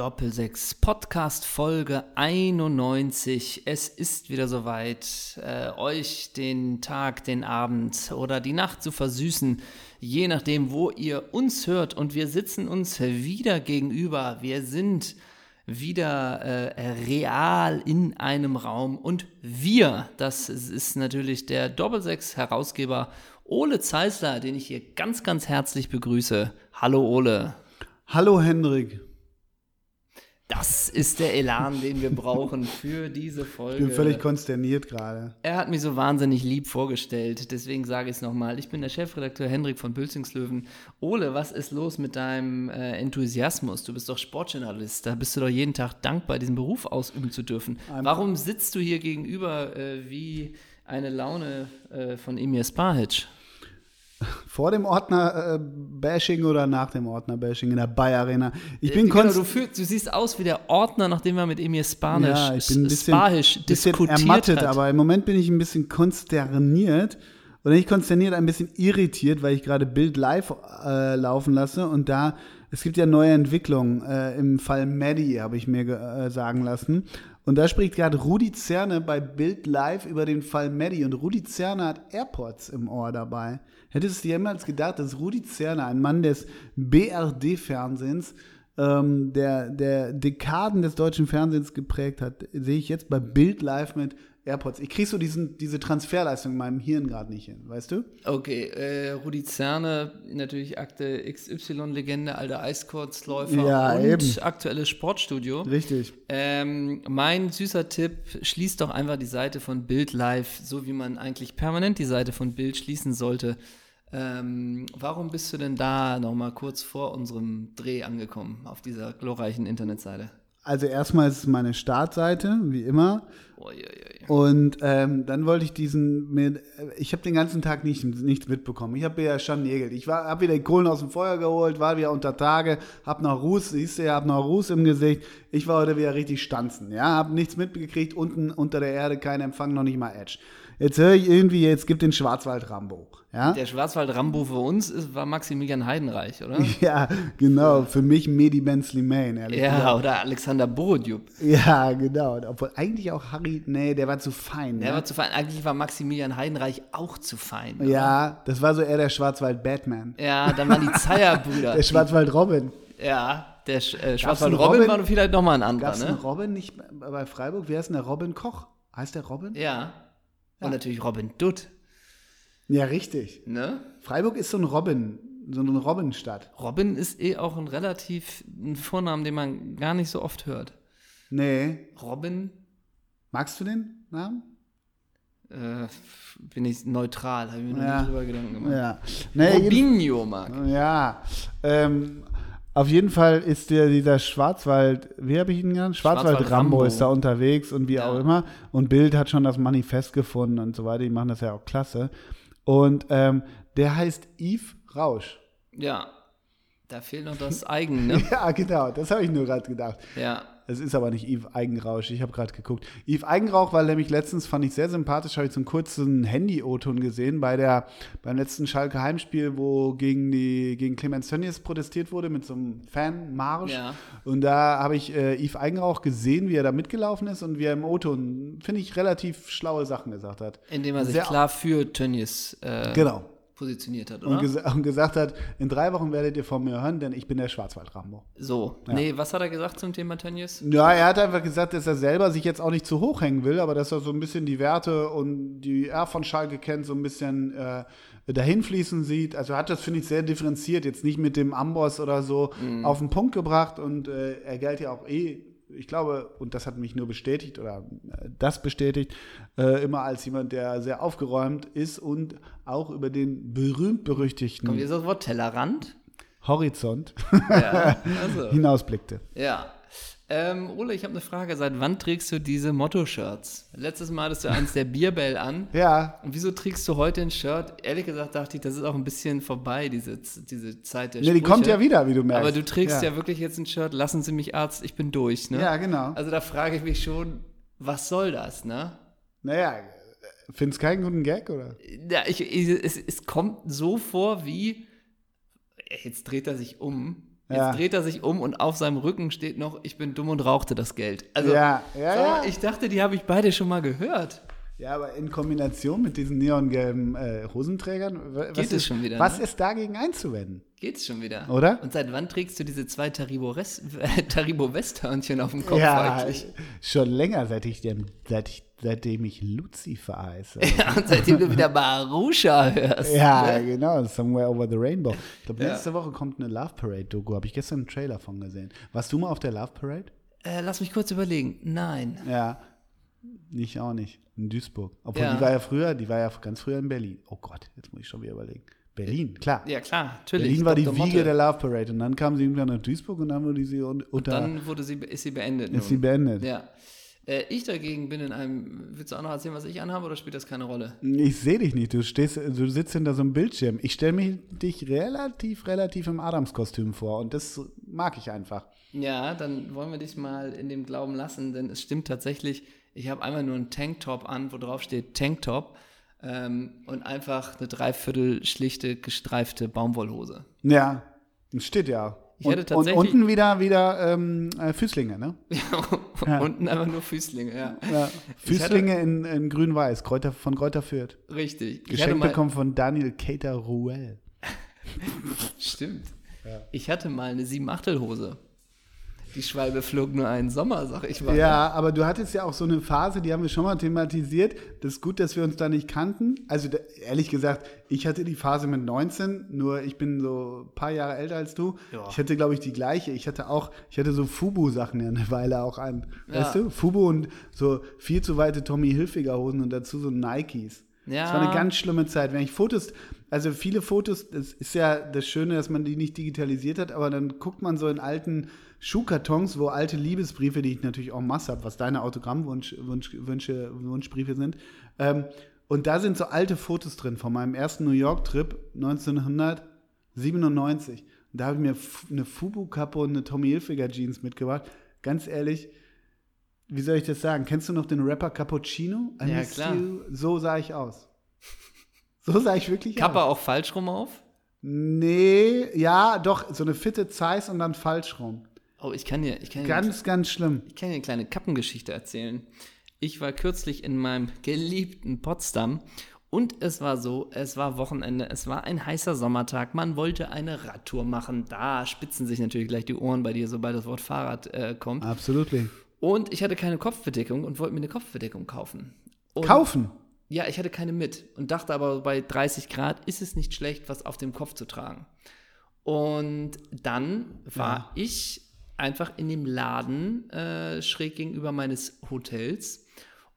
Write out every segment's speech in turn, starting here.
Doppelsechs Podcast Folge 91. Es ist wieder soweit, äh, euch den Tag, den Abend oder die Nacht zu versüßen, je nachdem, wo ihr uns hört. Und wir sitzen uns wieder gegenüber. Wir sind wieder äh, real in einem Raum. Und wir, das ist natürlich der Doppelsechs-Herausgeber Ole Zeisler, den ich hier ganz, ganz herzlich begrüße. Hallo Ole. Hallo Hendrik. Das ist der Elan, den wir brauchen für diese Folge. Ich bin völlig konsterniert gerade. Er hat mich so wahnsinnig lieb vorgestellt, deswegen sage ich es nochmal. Ich bin der Chefredakteur Hendrik von Bülzingslöwen. Ole, was ist los mit deinem äh, Enthusiasmus? Du bist doch Sportjournalist, da bist du doch jeden Tag dankbar, diesen Beruf ausüben zu dürfen. Warum sitzt du hier gegenüber äh, wie eine Laune äh, von Emir Spahic? Vor dem Ordner-Bashing oder nach dem Ordner-Bashing in der Bayer Arena? Ich bin Äh, genau, du, fühl, du siehst aus wie der Ordner, nachdem er mit Emir Spanisch, ja, ich bin ein bisschen, Spahisch bisschen ermattet, hat. aber im Moment bin ich ein bisschen konsterniert. Oder nicht konsterniert, ein bisschen irritiert, weil ich gerade Bild live äh, laufen lasse und da, es gibt ja neue Entwicklungen. Äh, Im Fall Maddie habe ich mir äh, sagen lassen. Und da spricht gerade Rudi Zerne bei Bild Live über den Fall Maddie. Und Rudi Zerne hat AirPods im Ohr dabei. Hättest du jemals gedacht, dass Rudi Zerne, ein Mann des BRD-Fernsehens, ähm, der, der Dekaden des deutschen Fernsehens geprägt hat, sehe ich jetzt bei Bild Live mit AirPods. Ich kriege so diesen, diese Transferleistung in meinem Hirn gerade nicht hin, weißt du? Okay, äh, Rudi Zerne, natürlich Akte XY-Legende, alter Eiskurzläufer Ja, und eben. aktuelles Sportstudio. Richtig. Ähm, mein süßer Tipp, schließt doch einfach die Seite von Bild Live, so wie man eigentlich permanent die Seite von Bild schließen sollte. Ähm, warum bist du denn da nochmal kurz vor unserem Dreh angekommen, auf dieser glorreichen Internetseite? Also erstmal ist es meine Startseite, wie immer. Uiuiui. Und ähm, dann wollte ich diesen, mir, ich habe den ganzen Tag nicht, nichts mitbekommen. Ich habe ja schon Nägel. Ich habe wieder die Kohlen aus dem Feuer geholt, war wieder unter Tage, habe noch Ruß, siehst du ja, habe noch Ruß im Gesicht. Ich war heute wieder richtig stanzen, ja, habe nichts mitgekriegt, unten unter der Erde kein Empfang, noch nicht mal Edge. Jetzt höre ich irgendwie, jetzt gibt den Schwarzwald-Rambo, ja. Der Schwarzwald-Rambo für uns ist, war Maximilian Heidenreich, oder? Ja, genau, für mich Medi Ben Slimane, ehrlich Ja, gesagt. oder Alexander Borodjup. Ja, genau. Obwohl eigentlich auch Harry, nee, der war zu fein. Der ja? war zu fein. Eigentlich war Maximilian Heidenreich auch zu fein. oder? Ja, das war so eher der Schwarzwald-Batman. Ja, dann waren die Zeyer-Brüder. Der Schwarzwald-Robin. Ja, der äh, einen Schwarzwald-Robin Robin? war vielleicht nochmal ein anderer, Gab es einen ne? Robin nicht bei bei Freiburg? Wer ist denn der Robin Koch? Heißt der Robin? Ja. Und natürlich Robin Dutt, Ja, richtig. ne? Freiburg ist so ein Robin, so eine Robinstadt. Robin ist eh auch ein relativ ein Vornamen, den man gar nicht so oft hört. Nee. Robin, Magst du den Namen? äh, bin ich neutral, habe ich mir noch Ja. nie drüber Gedanken gemacht. Ja. Nee, Robinho, Marc. ja. Ähm, auf jeden Fall ist der, dieser Schwarzwald, wie habe ich ihn genannt? Schwarzwald-Rambo Schwarzwald-Rambo. ist da unterwegs und wie Ja. auch immer. Und Bild hat schon das Manifest gefunden und so weiter. Die machen das ja auch klasse. Und ähm, der heißt Yves Rausch. Ja. Da fehlt noch das Eigen, ne? Ja, genau, das habe ich nur gerade gedacht. Ja. Es ist aber nicht Yves Eigenrausch, ich habe gerade geguckt. Yves Eigenrauch war nämlich letztens, fand ich sehr sympathisch, habe ich so einen kurzen Handy-O-Ton gesehen bei der, beim letzten Schalke Heimspiel, wo gegen, die, gegen Clemens Tönnies protestiert wurde mit so einem Fanmarsch. Ja. Und da habe ich äh, Yves Eigenrauch gesehen, wie er da mitgelaufen ist und wie er im O-Ton, finde ich, relativ schlaue Sachen gesagt hat. Indem er sich Sehr- klar für Tönnies äh, Genau. Positioniert hat, Und, oder? gesa und gesagt hat, in drei Wochen werdet ihr von mir hören, denn ich bin der Schwarzwald-Rambo. So. Nee, was hat er gesagt zum Thema Tönnies? Ja, er hat einfach gesagt, dass er selber sich jetzt auch nicht zu hoch hängen will, aber dass er so ein bisschen die Werte und die er von Schalke kennt, so ein bisschen äh, dahin fließen sieht. Also hat das, finde ich, sehr differenziert, jetzt nicht mit dem Amboss oder so auf den Punkt gebracht und äh, er gilt ja auch eh, ich glaube, und das hat mich nur bestätigt oder äh, das bestätigt, äh, immer als jemand, der sehr aufgeräumt ist und auch über den berühmt-berüchtigten Kommt jetzt das Wort Tellerrand? Horizont Ja, also. hinausblickte. Ja. Ähm, Ole, ich habe eine Frage. Seit wann trägst du diese Motto-Shirts? Letztes Mal hattest du eins der Bierbell an. Ja, Und wieso trägst du heute ein Shirt? Ehrlich gesagt dachte ich, das ist auch ein bisschen vorbei, diese, diese Zeit der nee, die Sprüche. kommt ja wieder, wie du merkst. Aber du trägst ja. wirklich jetzt ein Shirt, lassen Sie mich Arzt, ich bin durch, ne? Ja, genau. Also da frage ich mich schon, was soll das, ne? Naja, findest keinen guten Gag, oder? Ja, ich, ich, es, es kommt so vor wie, jetzt dreht er sich um, Jetzt Ja. dreht er sich um und auf seinem Rücken steht noch, ich bin dumm und rauchte das Geld. Also, Ja, ja, mal, ja. ich dachte, die habe ich beide schon mal gehört. Ja, aber in Kombination mit diesen neongelben äh, Hosenträgern, was, Geht ist, es schon wieder, was ne? ist dagegen einzuwenden? Geht's schon wieder. Oder? Und seit wann trägst du diese zwei Taribo, Taribo Westhörnchen auf dem Kopf ja, eigentlich? schon länger, seit ich dem, seit ich, seitdem ich Lucifer heiße. Ja, und seitdem du wieder Marusha hörst. ja, ne? genau, Somewhere Over the Rainbow. Ich glaube, Ja. nächste Woche kommt eine Love Parade-Doku, habe ich gestern einen Trailer von gesehen. Warst du mal auf der Love Parade? Äh, lass mich kurz überlegen. Nein. Ja, ich auch nicht. In Duisburg. Obwohl, Ja. die war ja früher, die war ja ganz früher in Berlin. Oh Gott, jetzt muss ich schon wieder überlegen. Berlin, klar. Ja, klar, natürlich. Berlin war die Dr. Wiege Motte. der Love Parade und dann kam sie irgendwann nach Duisburg und dann wurde sie un- unter, Dann wurde sie, ist sie beendet. ist sie nun. beendet. Ja. Äh, ich dagegen bin in einem. Willst du auch noch erzählen, was ich anhabe, oder spielt das keine Rolle? Ich sehe dich nicht, du stehst, du sitzt hinter so einem Bildschirm. Ich stelle mich dich relativ, relativ im Adams-Kostüm vor und das mag ich einfach. Ja, dann wollen wir dich mal in dem Glauben lassen, denn es stimmt tatsächlich. Ich habe einmal nur einen Tanktop an, wo drauf steht Tanktop ähm, und einfach eine dreiviertel schlichte, gestreifte Baumwollhose. Ja, das steht ja. Ich hätte und, und tatsächlich- unten wieder, wieder ähm, äh, Füßlinge, ne? Unten einfach nur Füßlinge, ja. Ja. Füßlinge in, in grün-weiß, Kräuter, von Kräuter Fürth. Richtig. Ich hatte Geschenk bekommen von Daniel Cater Ruel. Stimmt. Ich hatte mal eine Sieben-Achtel-Hose. Die Schwalbe flog nur einen Sommer, sag ich mal. Ja, aber du hattest ja auch so eine Phase, die haben wir schon mal thematisiert. Das ist gut, dass wir uns da nicht kannten. Also da, ehrlich gesagt, ich hatte die Phase mit 19, nur ich bin so ein paar Jahre älter als du. Ja. Ich hatte, glaube ich, die gleiche. Ich hatte auch, ich hatte so Fubu-Sachen ja eine Weile auch an. Ja. Weißt du? Fubu und so viel zu weite Tommy Hilfiger Hosen und dazu so Nikes. Ja. Das war eine ganz schlimme Zeit. Wenn ich Fotos, also viele Fotos, das ist ja das Schöne, dass man die nicht digitalisiert hat, aber dann guckt man so in alten Schuhkartons, wo alte Liebesbriefe, die ich natürlich auch Masse habe, was deine Autogrammwunsch, Wunsch, Wünsche, Wunschbriefe sind. Ähm, und da sind so alte Fotos drin von meinem ersten New York-Trip 1997. Und da habe ich mir eine Fubu-Kappe und eine Tommy Hilfiger Jeans mitgebracht. Ganz ehrlich, wie soll ich das sagen? Kennst du noch den Rapper Cappuccino? I Ja, klar. you. So sah ich aus. So sah ich wirklich Kappe aus. auch falsch rum auf? Nee, ja, doch, so eine fitte Zeiss und dann falsch rum. Oh, ich kann dir, ich kann dir, Ganz, ganz schlimm. ich kann dir eine kleine Kappengeschichte erzählen. Ich war kürzlich in meinem geliebten Potsdam und es war so, es war Wochenende, es war ein heißer Sommertag, man wollte eine Radtour machen. Da spitzen sich natürlich gleich die Ohren bei dir, sobald das Wort Fahrrad äh, kommt. Absolut. Und ich hatte keine Kopfbedeckung und wollte mir eine Kopfbedeckung kaufen. Und Kaufen. Ja, ich hatte keine mit und dachte aber, bei 30 Grad ist es nicht schlecht, was auf dem Kopf zu tragen. Und dann war ich einfach in dem Laden äh, schräg gegenüber meines Hotels.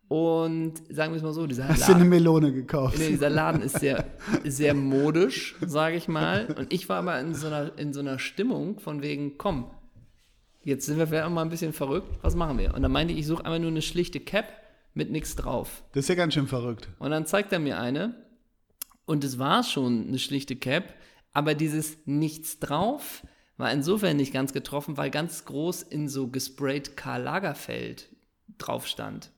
Und sagen wir es mal so, dieser Hast du eine Laden, Melone gekauft? nee, dieser Laden ist sehr, sehr modisch, sage ich mal. Und ich war aber in so, einer, in so einer Stimmung von wegen, komm, jetzt sind wir vielleicht auch mal ein bisschen verrückt, was machen wir? Und dann meinte ich, ich suche einfach nur eine schlichte Cap mit nichts drauf. Das ist ja ganz schön verrückt. Und dann zeigt er mir eine. Und es war schon eine schlichte Cap, aber dieses Nichts drauf war insofern nicht ganz getroffen, weil ganz groß in so gesprayt Karl Lagerfeld drauf stand.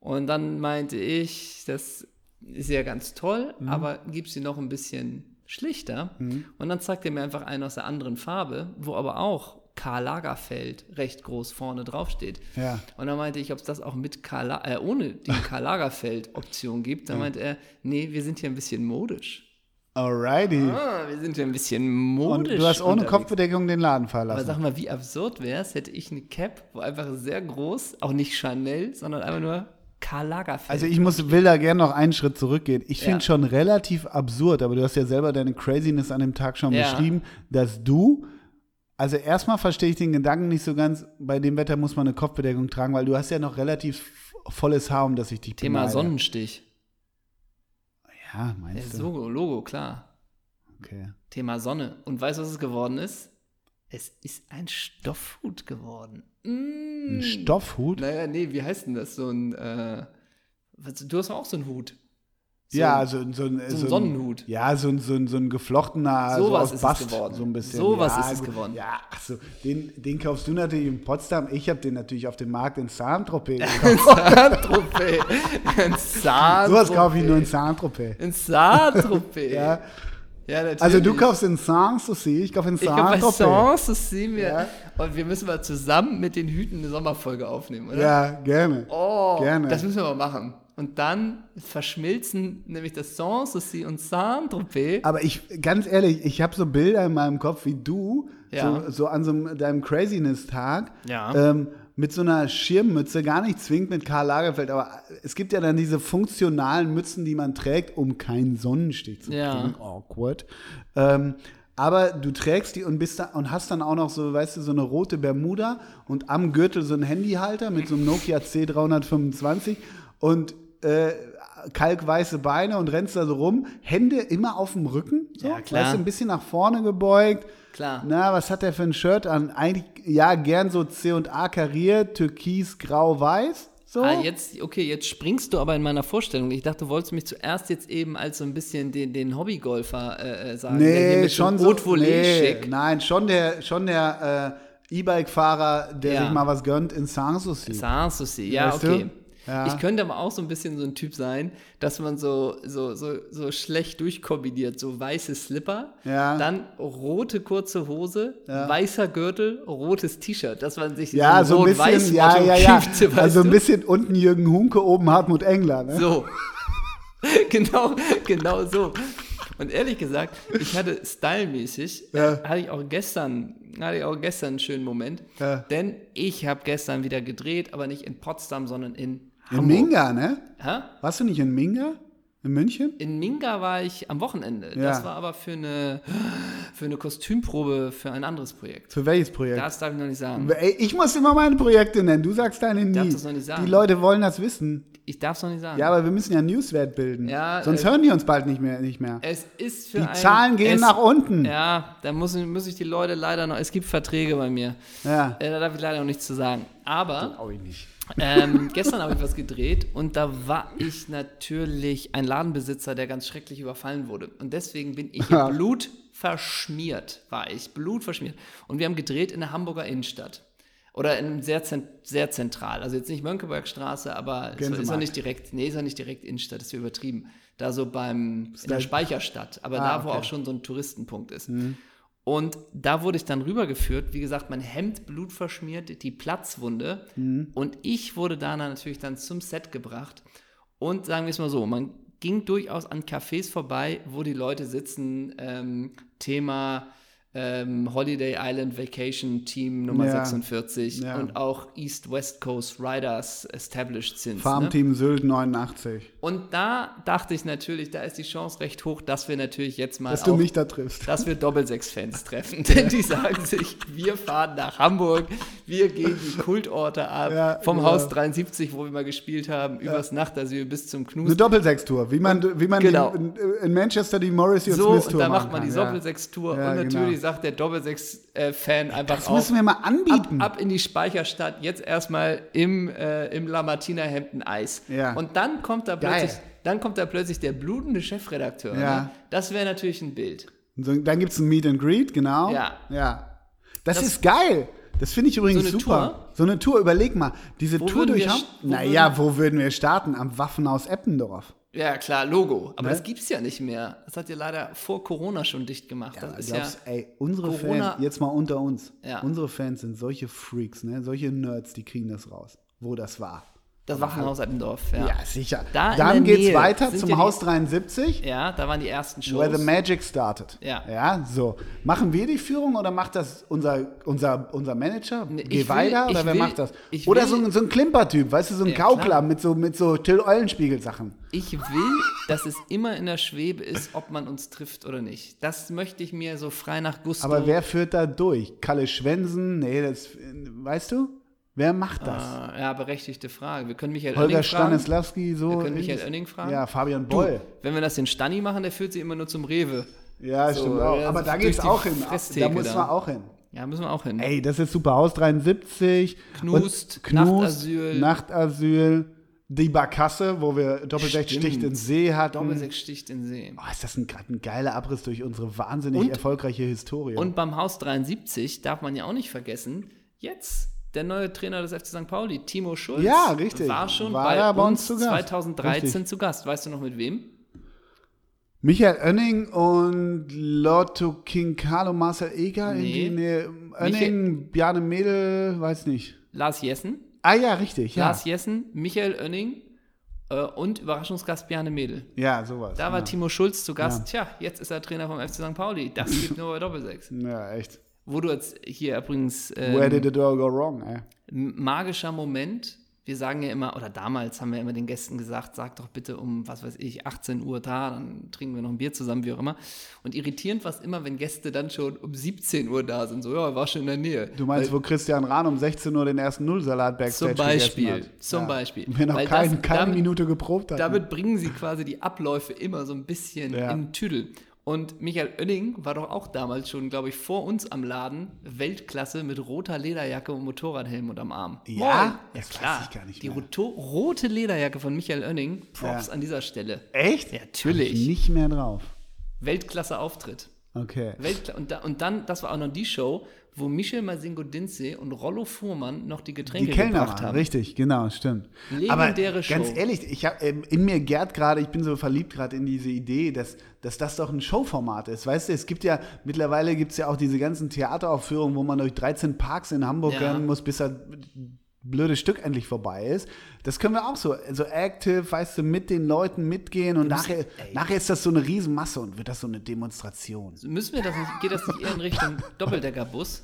Und dann meinte ich, das ist ja ganz toll, aber gib sie noch ein bisschen schlichter. Und dann zeigt er mir einfach einen aus der anderen Farbe, wo aber auch Karl Lagerfeld recht groß vorne drauf steht. Ja. Und dann meinte ich, ob es das auch mit Karl, äh, ohne die Karl Lagerfeld-Option gibt. Dann meinte er, nee, wir sind hier ein bisschen modisch. Alrighty. Ah, wir sind hier ein bisschen Und modisch. du hast ohne unterwegs. Kopfbedeckung den Laden Aber verlassen. sag mal, wie absurd wäre es, hätte ich eine Cap, wo einfach sehr groß, auch nicht Chanel, sondern einfach nur Karl Lagerfeld. Also ich muss, will da gerne noch einen Schritt zurückgehen. Ich finde Ja. schon relativ absurd, aber du hast ja selber deine Craziness an dem Tag schon Ja. beschrieben, dass du, also erstmal verstehe ich den Gedanken nicht so ganz, bei dem Wetter muss man eine Kopfbedeckung tragen, weil du hast ja noch relativ volles Haar, um das ich dich Thema beneide. Sonnenstich. Ja, Das meinst ist du? Logo, Logo, klar. Okay. Thema Sonne. Und weißt du, was es geworden ist? Es ist ein Stoffhut geworden. Mm. Ein Stoffhut? Naja, nee, wie heißt denn das? So ein, äh, du hast auch so einen Hut. So ja, ein- also so ein, so ein Sonnenhut. Ja, so ein, so ein, so ein geflochtener, So so was aus ist es Bast, geworden. so ein bisschen. So was ja, ist es gut. geworden. Ja, achso, den, den kaufst du natürlich in Potsdam. Ich habe den natürlich auf dem Markt in Saint-Tropez gekauft. Saint-Tropez. Ein Sowas kaufe ich nur in Saint-Tropez. Saint-Tropez. Ein Saint-Tropez. Ja. Ja, natürlich. Also du kaufst in Sanssouci, ich kaufe in Ich glaube, bei Saint-Tropez. Sanssouci. Ja. Und wir müssen mal zusammen mit den Hüten eine Sommerfolge aufnehmen, oder? Ja, gerne. Oh, Gerne. das müssen wir mal machen. Und dann verschmilzen nämlich das Sanssouci und Saint-Tropez. Aber ich, ganz ehrlich, ich habe so Bilder in meinem Kopf wie du, Ja. so, so an so einem, deinem Craziness-Tag, Ja. ähm, mit so einer Schirmmütze, gar nicht zwingend mit Karl Lagerfeld, aber es gibt ja dann diese funktionalen Mützen, die man trägt, um keinen Sonnenstich zu Ja. kriegen. Awkward. Ähm, aber du trägst die und bist da und hast dann auch noch so, weißt du, so eine rote Bermuda und am Gürtel so einen Handyhalter mit so einem Nokia C325 und äh, kalkweiße Beine und rennst da so rum, Hände immer auf dem Rücken, so, Ja, klar. weißt du, ein bisschen nach vorne gebeugt. Klar. Na, was hat der für ein Shirt an? Eigentlich, ja, gern so C&A kariert, türkis, grau, weiß. So. Ah, jetzt, okay, jetzt springst du aber in meiner Vorstellung. Ich dachte, du wolltest mich zuerst jetzt eben als so ein bisschen den, den Hobbygolfer äh, äh, sagen. nee, schon so Nee, nein, schon der, schon der äh, E-Bike-Fahrer, der Ja. sich mal was gönnt in Sanssouci. Sanssouci, ja, Weißt du? Ja. Ich könnte aber auch so ein bisschen so ein Typ sein, dass man so, so, so, so schlecht durchkombiniert, so weiße Slipper, Ja. dann rote kurze Hose, weißer Gürtel, rotes T-Shirt, dass man sich Ja, so ein bisschen, ja, ja, ja. weißt Also ein du? bisschen unten Jürgen Hunke, oben Hartmut Engler. Ne? So. genau, genau so. Und ehrlich gesagt, ich hatte stylmäßig, Ja. äh, hatte ich auch gestern, hatte ich auch gestern einen schönen Moment, Ja. denn ich habe gestern wieder gedreht, aber nicht in Potsdam, sondern in In Hamburg. Minga, ne? Hä? Warst du nicht in Minga? In München? In Minga war ich am Wochenende. Ja. Das war aber für eine, für eine Kostümprobe für ein anderes Projekt. Für welches Projekt? Das darf ich noch nicht sagen. Ich muss immer meine Projekte nennen. Du sagst deine nie. darf das noch nicht sagen. Die Leute wollen das wissen. Ich darf es noch nicht sagen. Ja, aber wir müssen ja Newswert bilden. Ja, Sonst äh, hören die uns bald nicht mehr. Nicht mehr. Es ist für Die ein, Zahlen gehen es, nach unten. Ja, da muss, muss ich die Leute leider noch. Es gibt Verträge bei mir. Ja. Äh, da darf ich leider noch nichts zu sagen. Aber Auch ich nicht. ähm, gestern habe ich was gedreht und da war ich natürlich ein Ladenbesitzer, der ganz schrecklich überfallen wurde. Und deswegen bin ich Ja. in Blut verschmiert, war ich. Blut verschmiert. Und wir haben gedreht in der Hamburger Innenstadt. Oder in sehr, sehr zentral. Also jetzt nicht Mönckebergstraße, aber es ist Gänsemarkt. ja nicht direkt, nee, ist ja nicht direkt Innenstadt, ist ja übertrieben. Da so beim, in der Speicherstadt, aber Ah, da, wo okay. auch schon so ein Touristenpunkt ist. Und da wurde ich dann rübergeführt, wie gesagt, mein Hemd blutverschmiert, die Platzwunde. Und ich wurde da natürlich dann zum Set gebracht. Und sagen wir es mal so, man ging durchaus an Cafés vorbei, wo die Leute sitzen, ähm, Thema ähm, Holiday Island Vacation Team Nummer Ja. 46 Ja. und auch East West Coast Riders established sind. Ne? Farmteam Sylt 89. Und da dachte ich natürlich, da ist die Chance recht hoch, dass wir natürlich jetzt mal Dass du auch mich da triffst. dass wir Doppelsechs-Fans treffen. Denn die sagen sich, wir fahren nach Hamburg, wir gehen die Kultorte ab, Ja, vom genau. Haus 73, wo wir mal gespielt haben, übers Nachtasyl bis zum Eine Knus. Doppelsechstour, wie man, wie man Genau. die, in, in Manchester die Morrissey und So, Smith und Tour da macht man die. Doppelsechs-Tour und natürlich genau. Sagt der Doppelsechs-Fan einfach Das müssen wir mal ab, anbieten. ab in die Speicherstadt, jetzt erstmal im, äh, im Lamartina-Hemden Eis. Ja. Und dann kommt da Geil. plötzlich, dann kommt da plötzlich der blutende Chefredakteur. Ja. Ne? Das wäre natürlich ein Bild. Dann gibt es ein Meet and Greet, genau. Ja. ja. Das, Das- ist geil. Das finde ich übrigens So super. Tour? So eine Tour, überleg mal. Diese Wo Tour durch Hamburg. Naja, wo würden wir starten? Am Waffenhaus Eppendorf. Ja, klar, Logo. Aber Ne? das gibt's ja nicht mehr. Das hat ja leider vor Corona schon dicht gemacht. das ist Glaubst, ja. ey, unsere Corona- Fans, jetzt mal unter uns. Ja. Unsere Fans sind solche Freaks, ne? Solche Nerds, die kriegen das raus. Wo das war. Das Waffenhaus Eppendorf, ja. Ja, sicher. Da Dann geht's Nähe weiter zum die- Haus 73. Ja, da waren die ersten Shows. Where the Magic started. Ja. Ja, so. Machen wir die Führung oder macht das unser, unser, unser Manager? Nee, Geh ich will- weiter oder wer will- macher das? Oder will- so, ein- so ein Klimpertyp, weißt du, so ein Ja, Gaukler klar. mit so, mit so Till Eulenspiegel-Sachen. Ich will, dass es immer in der Schwebe ist, ob man uns trifft oder nicht. Das möchte ich mir so frei nach Gusto. Aber wer führt da durch? Kalle Schwensen? Nee, das, weißt du? Wer macht das? Äh, ja, berechtigte Frage. Wir können Michael Holger Oenning fragen. Stanislawski, so. Wir können Michael Oenning fragen. Ja, Fabian Boll. Wenn wir das den Stani machen, der führt sie immer nur zum Rewe. Ja, So, stimmt auch. Aber da geht's die auch hin. Da Fresstheke muss da. man auch hin. Ja, müssen wir auch hin. Ey, das ist super. Haus 73. Knust, Knust Nachtasyl. Nachtasyl. Die Barkasse, wo wir Doppelsechs. Sticht in See hatten. Doppelsechs sticht in See. Oh, ist das ein, grad ein geiler Abriss durch unsere wahnsinnig Und- erfolgreiche Historie. Und beim Haus 73 darf man ja auch nicht vergessen, jetzt der neue Trainer des FC St. Pauli, Timo Schulz, Ja, richtig. war schon War bei bei uns zu Gast. 2013 Richtig. zu Gast. Weißt du noch mit wem? Michael Oenning und Lotto King Carlo Marcel Eger. Nee. irgendwie, Nee. Oenning, Bjarne Mädel, weiß nicht. Lars Jessen. Ah ja, richtig, ja. Lars Jessen, Michael Oenning äh, und Überraschungsgast Bjarne Mädel. Ja, sowas. Da ja. war Timo Schulz zu Gast. Tja, jetzt ist er Trainer vom FC St. Pauli. Das gibt nur bei Doppelsechs. Ja, echt. Wo du jetzt hier übrigens Where ähm, did it all go wrong, ey? magischer Moment. Wir sagen ja immer, oder damals haben wir immer den Gästen gesagt, sag doch bitte um, was weiß ich, 18 Uhr da, dann trinken wir noch ein Bier zusammen, wie auch immer. Und irritierend war es immer, wenn Gäste dann schon um 17 Uhr da sind. So, ja, war schon in der Nähe. Du meinst, wo Christian Rahn um 16 Uhr den ersten Nullsalat Backstage Zum Beispiel, hat. zum Beispiel. Und wir noch Weil kein, das- keine damit- Minute geprobt hatten. Damit bringen sie quasi die Abläufe immer so ein bisschen Ja. in den Tüdel. Und Michael Oenning war doch auch damals schon, glaube ich, vor uns am Laden Weltklasse mit roter Lederjacke und Motorradhelm unterm Arm. Ja? Moin. ja klar. ich gar nicht die rote Lederjacke von Michael Oenning, Props Ja. an dieser Stelle. Echt? Ja, natürlich. ich Nicht mehr drauf. Weltklasse Auftritt. Okay. Weltkla und, da, und dann, das war auch noch die Show, wo Michel Masingo Dinze und Rollo Fuhrmann noch die Getränke Die Kellner gebracht waren, haben. richtig, genau, stimmt. Legendäre Aber Show. ganz ehrlich, ich hab, ähm, in mir gärt gerade, ich bin so verliebt gerade in diese Idee, dass, dass das doch ein Showformat ist. Weißt du, es gibt ja, mittlerweile gibt es ja auch diese ganzen Theateraufführungen, wo man durch 13 Parks in Hamburg Ja. rennen muss, bis das blöde Stück endlich vorbei ist. Das können wir auch so, so active, weißt du, mit den Leuten mitgehen und nachher, nachher ist das so eine Riesenmasse und wird das so eine Demonstration. Müssen wir das nicht, geht das nicht eher in Richtung Doppeldeckerbus,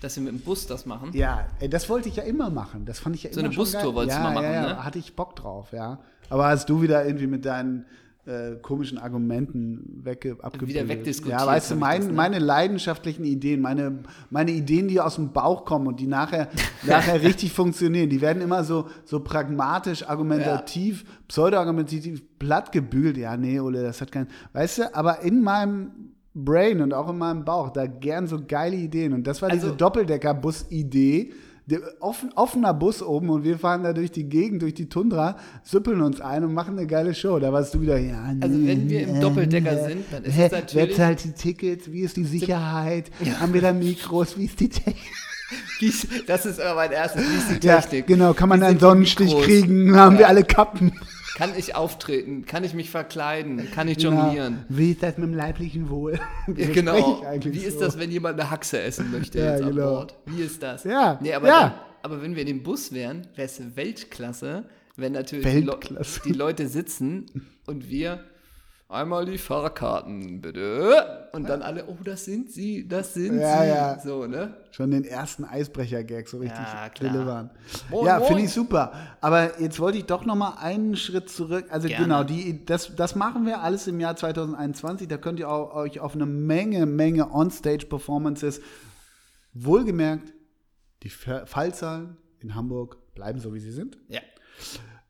dass wir mit dem Bus das machen? Ja, ey, das wollte ich ja immer machen. Das fand ich ja So immer eine schon Bustour geil. wolltest du ja, mal machen, ja, ja, ne? Hatte ich Bock drauf, ja. Aber hast du wieder irgendwie mit deinen äh, komischen Argumenten wegge abgebildet. wegdiskutiert, Ja, weißt du, mein, das, ne? meine leidenschaftlichen Ideen, meine, meine Ideen, die aus dem Bauch kommen und die nachher, nachher richtig funktionieren, die werden immer so, so pragmatisch, argumentativ, pseudo-argumentativ platt gebügelt. Ja, nee, Ole, das hat keinen. Weißt du, aber in meinem Brain und auch in meinem Bauch, da gern so geile Ideen. Und das war Also- diese Doppeldecker-Bus-Idee. Der offen, offener Bus oben und wir fahren da durch die Gegend, durch die Tundra, süppeln uns ein und machen eine geile Show. Da warst du wieder, ja, Also nee, wenn wir im äh, Doppeldecker äh, sind, dann ist hä, es natürlich- Wer zahlt die Tickets? Wie ist die Sicherheit? Haben wir da Mikros? Wie ist die Technik? Das ist aber mein erstes, wie ist die Ja, Technik? genau. Kann man einen Sonnenstich Mikros? kriegen? Haben wir Ja. alle Kappen? Kann ich auftreten? Kann ich mich verkleiden? Kann ich jonglieren? Wie ist das mit dem leiblichen Wohl? Spreche Genau. Wie ist so? das, wenn jemand eine Haxe essen möchte Ja, jetzt an genau. Bord? Wie ist das? Ja, Nee, aber, ja. Dann, aber wenn wir in dem Bus wären, wäre es Weltklasse, wenn natürlich die, Le Weltklasse. die Leute sitzen und wir einmal die Fahrkarten, bitte. Und dann alle, oh, das sind sie, das sind Ja, sie. ja. So, ne? Schon den ersten Eisbrecher-Gag so richtig Ja, klar. delivern. Moin, ja, finde ich super. Aber jetzt wollte ich doch noch mal einen Schritt zurück. Also Gerne. genau, die, das, das machen wir alles im Jahr 2021. Da könnt ihr auch, euch auf eine Menge, Menge On-Stage-Performances, wohlgemerkt, die Fallzahlen in Hamburg bleiben so, wie sie sind. Ja.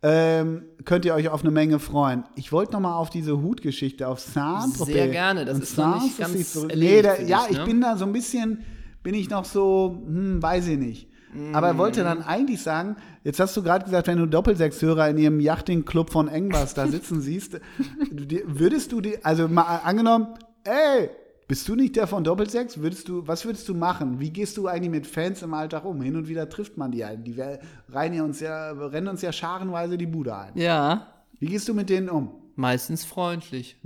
Ähm, könnt ihr euch auf eine Menge freuen. Ich wollte noch mal auf diese Hutgeschichte, auf Saint-Tropez. Sehr gerne, das und ist noch nicht ganz erledigt Nee, da, ja, ich ne? bin da so ein bisschen, bin ich noch so, hm, weiß ich nicht. Aber wollte dann eigentlich sagen, jetzt hast du gerade gesagt, wenn du Doppelsechshörer in ihrem Yachting-Club von Engbas da sitzen siehst, würdest du die, also mal angenommen, ey, bist du nicht der von Doppelsechs? Würdest du, was würdest du machen? Wie gehst du eigentlich mit Fans im Alltag um? Hin und wieder trifft man die ein. Die ja uns ja, rennen uns ja scharenweise die Bude ein. Ja, Wie gehst du mit denen um? meistens freundlich.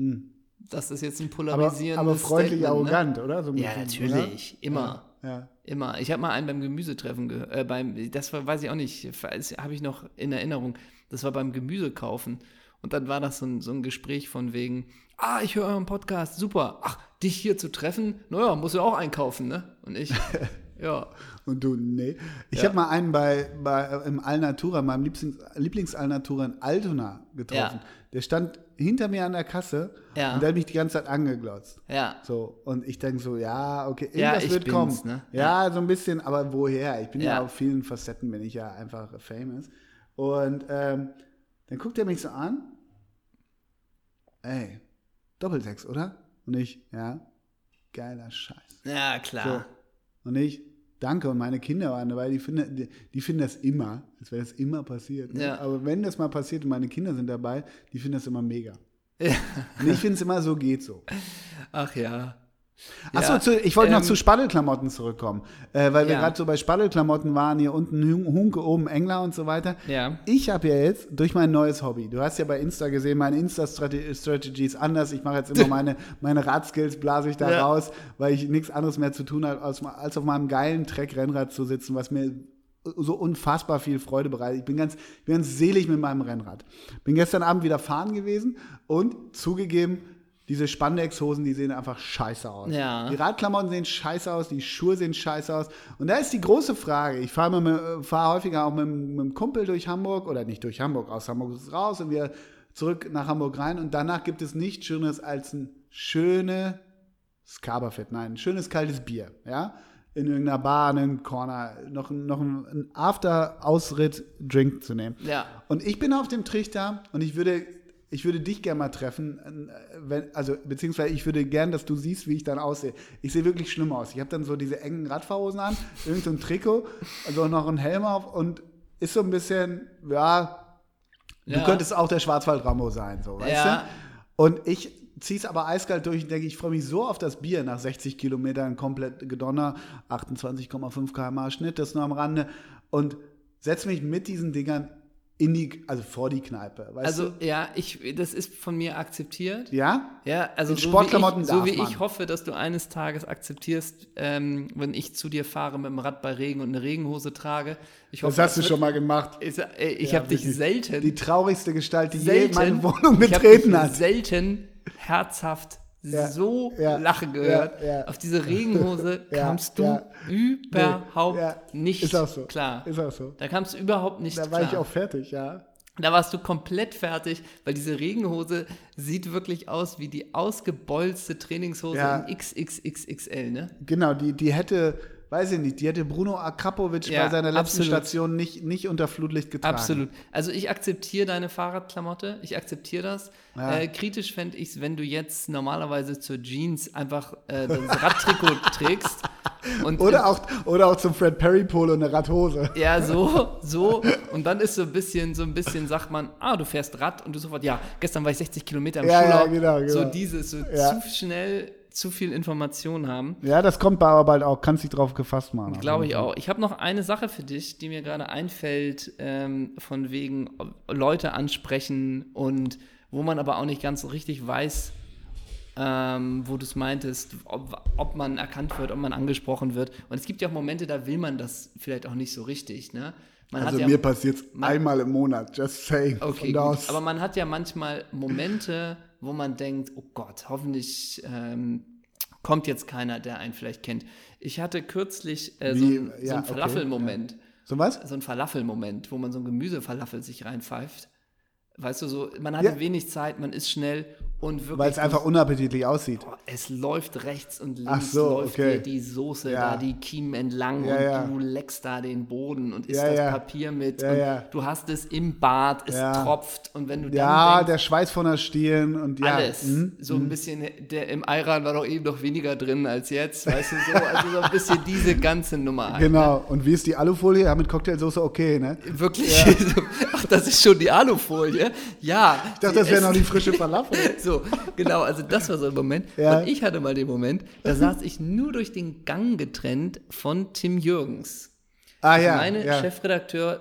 Das ist jetzt ein Aber, polarisierendes aber freundlich Statement, ne? arrogant, oder? So Ja, bisschen, natürlich. Immer. Oder? Ja. Immer. Ich habe mal einen beim Gemüsetreffen gehört. Äh, beim, das war, weiß ich auch nicht, habe ich noch in Erinnerung. Das war beim Gemüsekaufen. Und dann war das so ein, so ein Gespräch von wegen, ah, ich höre euren Podcast, super. Ach, dich hier zu treffen, naja, musst du auch einkaufen, ne? Und ich, ja. Und du, nee. Ich Ja. habe mal einen bei, bei im Alnatura, meinem Lieblings, Lieblings-Alnatura in Altona getroffen. Ja. Der stand hinter mir an der Kasse Ja. und der hat mich die ganze Zeit angeglotzt. Ja. So, und ich denke so, ja, okay, Ja, irgendwas ich wird kommen. ne? Ja, so ein bisschen, aber woher? Ich bin ja, Ja. auf vielen Facetten, bin ich ja einfach famous. Und ähm, dann guckt er mich so an, ey, Doppelsechs, oder? Und ich, ja, geiler Scheiß. Ja, So. klar. Und ich, danke, und meine Kinder waren dabei, die finden, die, die finden das immer, als wäre das immer passiert. Ne? Ja. Aber wenn das mal passiert und meine Kinder sind dabei, die finden das immer mega. Ja. Und ich finde es immer so, geht so. Ach ja. Achso, Ja, zu, ich wollte noch ähm, zu Spaddelklamotten zurückkommen, äh, weil wir Ja. gerade so bei Spaddelklamotten waren, hier unten Hun- Hunke, oben Engler und so weiter. Ja. Ich habe ja jetzt durch mein neues Hobby, du hast ja bei Insta gesehen, meine Insta-Strategie ist anders. Ich mache jetzt immer meine, meine Radskills, blase ich da Ja. raus, weil ich nichts anderes mehr zu tun habe, als, als auf meinem geilen Treck-Rennrad zu sitzen, was mir so unfassbar viel Freude bereitet. Ich bin ganz, ich bin ganz selig mit meinem Rennrad. Bin gestern Abend wieder fahren gewesen und zugegeben, diese Spandex-Hosen, die sehen einfach scheiße aus. Ja. Die Radklamotten sehen scheiße aus, die Schuhe sehen scheiße aus. Und da ist die große Frage. Ich fahre mit- fahr häufiger auch mit, mit dem Kumpel durch Hamburg oder nicht durch Hamburg, aus Hamburg ist raus und wir zurück nach Hamburg rein. Und danach gibt es nichts Schöneres als ein schöne Scarberfett, nein, ein schönes kaltes Bier, ja, in irgendeiner Bar, in einem Corner, noch, noch ein, ein After-Ausritt-Drink zu nehmen. Ja. Und ich bin auf dem Trichter und ich würde, ich würde dich gerne mal treffen, äh, wenn, also beziehungsweise ich würde gern, dass du siehst, wie ich dann aussehe. Ich sehe wirklich schlimm aus. Ich habe dann so diese engen Radfahrhosen an, irgend so ein Trikot, also noch einen Helm auf und ist so ein bisschen, ja, du Ja. könntest auch der Schwarzwald-Rambo sein, so, weißt Ja. du? Und ich ziehe es aber eiskalt durch und denke, ich freue mich so auf das Bier nach 60 Kilometern komplett gedonner, 28,5 km Schnitt, das nur am Rande und setze mich mit diesen Dingern in die, also vor die Kneipe, weißt Also, du? ja, ich, das ist von mir akzeptiert. Ja? Ja, also In so Sportklamotten wie, ich, so wie man. ich hoffe, dass du eines Tages akzeptierst, ähm, wenn ich zu dir fahre mit dem Rad bei Regen und eine Regenhose trage. Ich hoffe, Das hast du wird- schon mal gemacht. Ich, äh, ich Ja, habe dich selten, Die traurigste Gestalt, die je selten meine Wohnung ich betreten dich hat. selten herzhaft Ja, so ja, lachen gehört. ja. Auf diese Regenhose kamst du überhaupt nicht Ist auch so. klar. Ist auch so. Da kamst du überhaupt nicht Da war klar. ich auch fertig, ja. Da warst du komplett fertig, weil diese Regenhose sieht wirklich aus wie die ausgebolzte Trainingshose in XXXXL, ne? Genau, die, die hätte, weiß ich nicht, die hätte Bruno Akrapovic Ja, bei seiner letzten absolut. Station nicht, nicht unter Flutlicht getragen. Absolut. Also ich akzeptiere deine Fahrradklamotte, ich akzeptiere das. Ja. Äh, kritisch fände ich es, wenn du jetzt normalerweise zur Jeans einfach äh, das Radtrikot trägst. Und Oder auch, oder auch zum Fred Perry Polo eine Radhose. Ja, so, so. Und dann ist so ein bisschen, so ein bisschen sagt man, ah, du fährst Rad und du sofort, ja, gestern war ich 60 Kilometer im Ja, ja, Schulhof. genau, genau. So dieses, so Ja. zu schnell, zu viel Information haben. Ja, das kommt aber bald auch. Kannst dich drauf gefasst machen. Glaube ich auch. Ich habe noch eine Sache für dich, die mir gerade einfällt, ähm, von wegen Leute ansprechen und wo man aber auch nicht ganz so richtig weiß, ähm, wo du es meintest, ob, ob man erkannt wird, ob man angesprochen wird. Und es gibt ja auch Momente, da will man das vielleicht auch nicht so richtig. Ne? Man Also hat ja, mir passiert es einmal im Monat, just saying. Okay, Von da gut. aus- Aber man hat ja manchmal Momente, wo man denkt, oh Gott, hoffentlich ähm, kommt jetzt keiner, der einen vielleicht kennt. Ich hatte kürzlich äh, so, Wie? ein- so Ja, einen okay, Falafelmoment. so was? So ein Falafel-Moment, wo man so ein Gemüsefalafel sich reinpfeift. Weißt du, so, man hat Ja. wenig Zeit, man ist schnell. Weil es einfach unappetitlich aussieht. Boah, es läuft rechts und links Ach so, läuft okay. dir die Soße Ja. da die Kiemen entlang Ja, und ja. du leckst da den Boden und isst das. Papier mit du hast es im Bad, es tropft und wenn du dann Ja, denkst, der Schweiß von der Stirn und ja. alles, mhm. so ein bisschen, der im Ayran war doch eben noch weniger drin als jetzt, weißt du so, also so ein bisschen diese ganze Nummer. halt, Genau. Und wie ist die Alufolie? Ja, mit Cocktailsoße okay, ne? Wirklich? Ach, das ist schon die Alufolie? Ja. Ich dachte, das wäre noch die die frische Falafel. So, genau, also das war so ein Moment. Ja. Und ich hatte mal den Moment, da saß ich nur durch den Gang getrennt von Tim Jürgens. Ah ja. meine ja. Chefredakteur,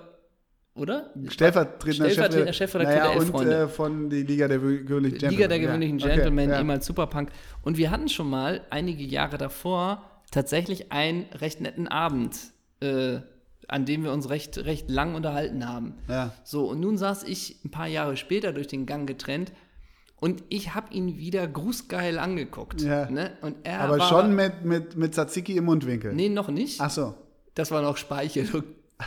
oder? Stellvertretender, Stellvertretender Chefredakteur naja, der Elf und äh, von die Liga der gewöhnlichen Gentlemen. Liga der gewöhnlichen ja. okay, Gentlemen, ja. ehemals Superpunk. Und wir hatten schon mal einige Jahre davor tatsächlich einen recht netten Abend, äh, an dem wir uns recht, recht lang unterhalten haben. Ja. So, und nun saß ich ein paar Jahre später durch den Gang getrennt und ich habe ihn wieder grußgeil angeguckt. Ja. Ne? Und er Aber war, schon mit, mit, mit Tzatziki im Mundwinkel. Nee, noch nicht. Ach so. Das war noch Speichel und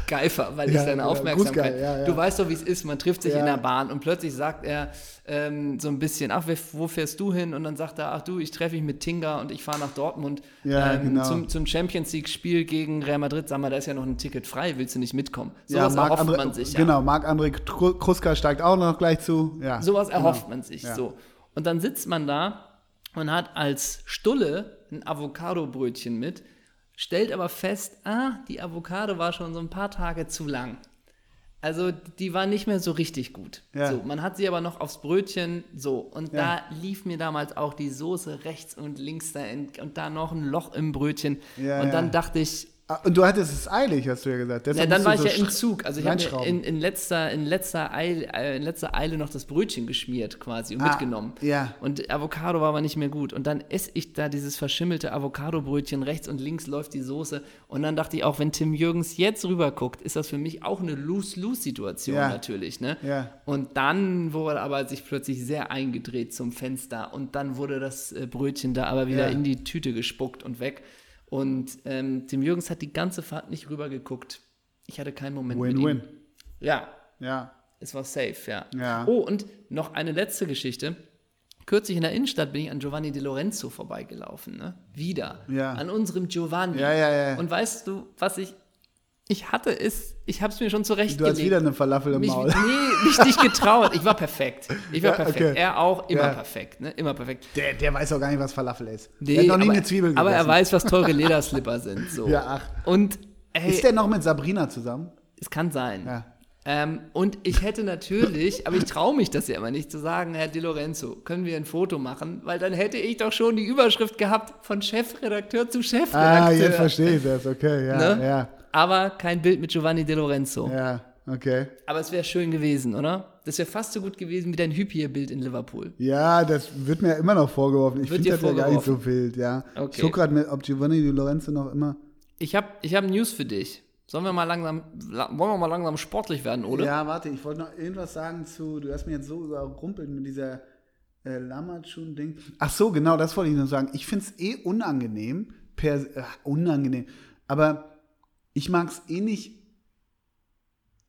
Geifer, weil Ja, ich seine ja, Aufmerksamkeit. Grußgeil, ja, ja. Du weißt doch, wie es ist. Man trifft sich Ja. in der Bahn und plötzlich sagt er ähm, so ein bisschen: Ach, wo fährst du hin? Und dann sagt er: Ach du, ich treffe mich mit Tinga und ich fahre nach Dortmund Ja, ähm, genau. zum, zum Champions League-Spiel gegen Real Madrid. Sag mal, da ist ja noch ein Ticket frei. Willst du nicht mitkommen? Sowas Marc erhofft André- man sich. ja. Genau, Marc-André Kru- Kruska steigt auch noch gleich zu. Ja. Sowas genau. erhofft man sich Ja. so. Und dann sitzt man da und hat als Stulle ein Avocado-Brötchen mit, stellt aber fest, ah, die Avocado war schon so ein paar Tage zu lang. Also die war nicht mehr so richtig gut. Ja. So, man hat sie aber noch aufs Brötchen so und Ja. da lief mir damals auch die Soße rechts und links da in, und da noch ein Loch im Brötchen Ja, und dann dachte ich, Und du hattest es eilig, hast du ja gesagt. ja, dann war ich so ja im Zug. Also ich habe in, in, letzter, in, letzter Eile, äh, in letzter Eile noch das Brötchen geschmiert quasi und Ah, mitgenommen. ja. Und Avocado war aber nicht mehr gut. Und dann esse ich da dieses verschimmelte Avocado-Brötchen, rechts und links läuft die Soße. Und dann dachte ich auch, wenn Tim Jürgens jetzt rüber guckt, ist das für mich auch eine Lose-Lose-Situation Ja. natürlich. Ne? Ja. Und dann wurde aber sich plötzlich sehr eingedreht zum Fenster. Und dann wurde das äh, Brötchen da aber wieder Ja. in die Tüte gespuckt und weg. Und ähm, Tim Jürgens hat die ganze Fahrt nicht rüber geguckt. Ich hatte keinen Moment. Win-win. Ja, Ja. es war safe, ja. Ja. Oh, und noch eine letzte Geschichte. Kürzlich in der Innenstadt bin ich an Giovanni Di Lorenzo vorbeigelaufen, ne? Wieder. Ja. An unserem Giovanni. Ja, ja, ja. Und weißt du, was ich. Ich hatte es, ich habe es mir schon Du zurechtgelegt. hast wieder eine Falafel im mich, Maul. Nee, mich nicht getraut. Ich war perfekt. Ich war Ja, perfekt. okay. Er auch, immer Ja. perfekt, ne? Immer perfekt. Der, der weiß auch gar nicht, was Falafel ist. Nee, der hat noch nie aber, eine Zwiebel gegessen. aber er weiß, was teure Lederslipper sind. So. Ja, ach. Und ey, Ist der noch mit Sabrina zusammen? es kann sein. Ja. Ähm, und ich hätte natürlich, aber ich traue mich das ja immer nicht, zu sagen, Herr Di Lorenzo, können wir ein Foto machen? Weil dann hätte ich doch schon die Überschrift gehabt von Chefredakteur zu Chefredakteur. Ah, jetzt verstehe ich das. Okay, ja, Ne? ja, Aber kein Bild mit Giovanni Di Lorenzo. ja, okay. Aber es wäre schön gewesen, oder? Das wäre fast so gut gewesen wie dein Hypier-Bild in Liverpool. Ja, das wird mir immer noch vorgeworfen. Ich finde das ja gar nicht so wild, ja. Okay. Ich gucke gerade, ob Giovanni Di Lorenzo noch immer. Ich habe ich hab News für dich. Sollen wir mal langsam, la- wollen wir mal langsam sportlich werden, oder? Ja, warte, ich wollte noch irgendwas sagen zu. Du hast mir jetzt so überrumpelt mit dieser äh, Lamachun-Ding. Ach so, genau, das wollte ich nur sagen. Ich finde es eh unangenehm. Per, äh, unangenehm. Aber ich mag es eh nicht,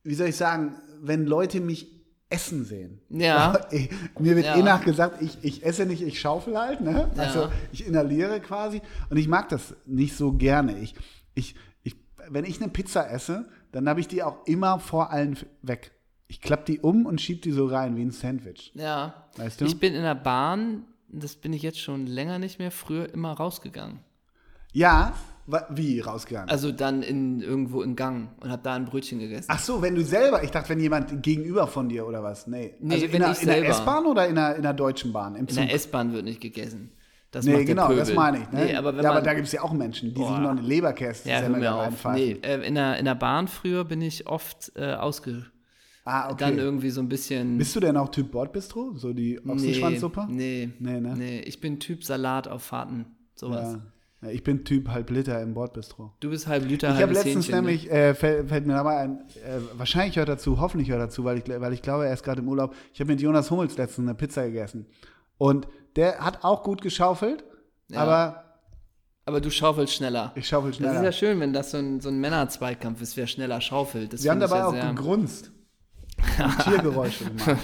wie soll ich sagen, wenn Leute mich essen sehen. Ja. Mir wird Ja. eh nachgesagt, ich, ich esse nicht, ich schaufel halt, ne? Also Ja. ich inhaliere quasi und ich mag das nicht so gerne. Ich, ich, wenn ich eine Pizza esse, dann habe ich die auch immer vor allen weg. Ich klappe die um und schieb die so rein wie ein Sandwich. Ja. Weißt du? Ich bin in der Bahn, das bin ich jetzt schon länger nicht mehr, früher immer rausgegangen. Ja, wie rausgegangen? Also dann in irgendwo im Gang und habe da ein Brötchen gegessen. Ach so, wenn du selber, ich dachte, wenn jemand gegenüber von dir oder was? Nee. Nee, also wenn in der, ich in der. S-Bahn oder in der, in der Deutschen Bahn? Im in Zug? der S-Bahn wird nicht gegessen. Das Nee, genau, das meine ich. Ne? Nee, aber wenn ja, aber man, da gibt es ja auch Menschen, die Boah. sich noch eine Leberkäse ja, auf. reinpfeifen. Nee, äh, in, der, in der Bahn früher bin ich oft äh, ausge... Ah, okay. Dann irgendwie so ein bisschen... Bist du denn auch Typ Bordbistro? So die Ochsenschwanzsuppe? Nee, Nee, nee, ne? Ich bin Typ Salat auf Fahrten, sowas. Ja. Ich bin Typ halb Liter im Bordbistro. Du bist halb Liter, Ich habe halbes letztens Hähnchen, ne? nämlich, äh, fällt, fällt mir dabei ein, äh, wahrscheinlich hört er zu, hoffentlich hört er zu, weil ich, weil ich glaube, er ist gerade im Urlaub. Ich habe mit Jonas Hummels letztens eine Pizza gegessen. Und der hat auch gut geschaufelt, aber Aber du schaufelst schneller. ich schaufel Das schneller. ist ja schön, wenn das so ein, so ein Männerzweikampf ist, wer schneller schaufelt. Das Wir haben dabei ja auch gegrunzt. Tiergeräusche gemacht.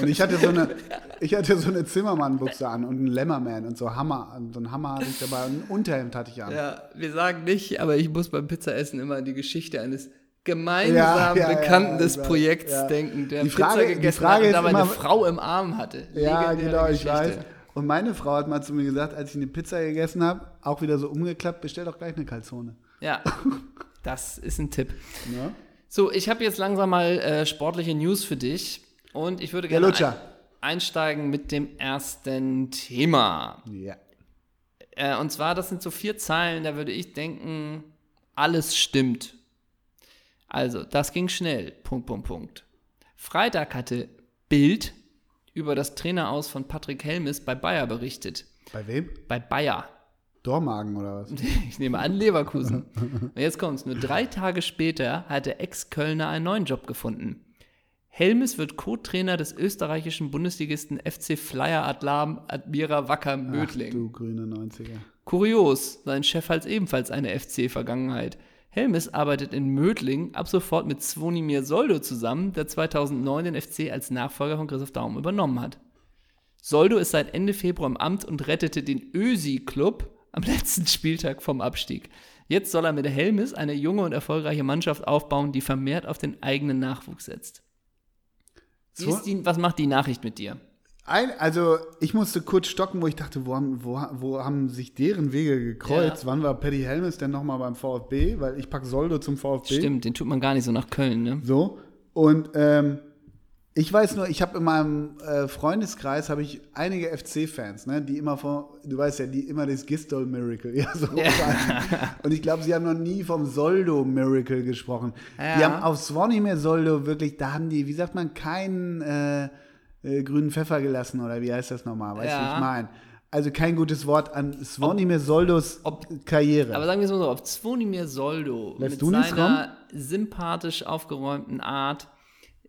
und ich hatte so eine, ich hatte so eine Zimmermann-Buchse an und einen Lämmerman und so Hammer, und so einen Hammer hatte ich dabei und ein Unterhemd hatte ich an. Ja, wir sagen nicht, aber ich muss beim Pizzaessen immer die Geschichte eines gemeinsamen Ja, ja, Bekannten ja, des Projekts denken, der Die Frage- Pizza die gegessen Frage hat und dabei immer- eine Frau im Arm hatte. Ja, Legendäre genau, ich Geschichte. weiß. Und meine Frau hat mal zu mir gesagt, als ich eine Pizza gegessen habe, auch wieder so umgeklappt, bestell doch gleich eine Calzone. Ja, das ist ein Tipp. So, ich habe jetzt langsam mal äh, sportliche News für dich und ich würde gerne ein, einsteigen mit dem ersten Thema. Ja. Äh, und zwar, das sind so vier Zeilen, da würde ich denken, alles stimmt. Also, das ging schnell. Punkt, Punkt, Punkt. Freitag hatte Bild über das Traineraus von Patrick Helmes bei Bayer berichtet. Bei wem? Bei Bayer. Dormagen oder was? Ich nehme an, Leverkusen. Und jetzt kommt's. Nur drei Tage später hat der Ex-Kölner einen neuen Job gefunden. Helmes wird Co-Trainer des österreichischen Bundesligisten FC Flyer Adlam Admira Wacker Mödling. Ach, du grüne 90er. Kurios, sein Chef hat ebenfalls eine FC-Vergangenheit. Helmes arbeitet in Mödling ab sofort mit Zvonimir Soldo zusammen, der 2009 den FC als Nachfolger von Christoph Daum übernommen hat. Soldo ist seit Ende Februar im Amt und rettete den Ösi-Club am letzten Spieltag vom Abstieg. Jetzt soll er mit Helmes eine junge und erfolgreiche Mannschaft aufbauen, die vermehrt auf den eigenen Nachwuchs setzt. So- die, was macht die Nachricht mit dir? Ein, also ich musste kurz stocken, wo ich dachte, wo haben, wo, wo haben sich deren Wege gekreuzt? Ja. Wann war Paddy Helmes denn nochmal beim VfB? Weil ich packe Soldo zum VfB. Stimmt, den tut man gar nicht so nach Köln, ne? So. Und ähm, ich weiß nur, ich habe in meinem äh, Freundeskreis habe ich einige FC-Fans, ne, die immer von, du weißt ja, die immer das Gistol Miracle, ja so. sagen. Und ich glaube, sie haben noch nie vom Soldo Miracle gesprochen. Die Ja. haben auf Swanimir Soldo wirklich, da haben die, wie sagt man, keinen äh, äh, grünen Pfeffer gelassen oder wie heißt das nochmal? Weißt du, Ja. wie ich meine? Also kein gutes Wort an Swanimir Soldos Karriere. Aber sagen wir es mal so, ob Zvonimir Soldo Lässt mit seiner sympathisch aufgeräumten Art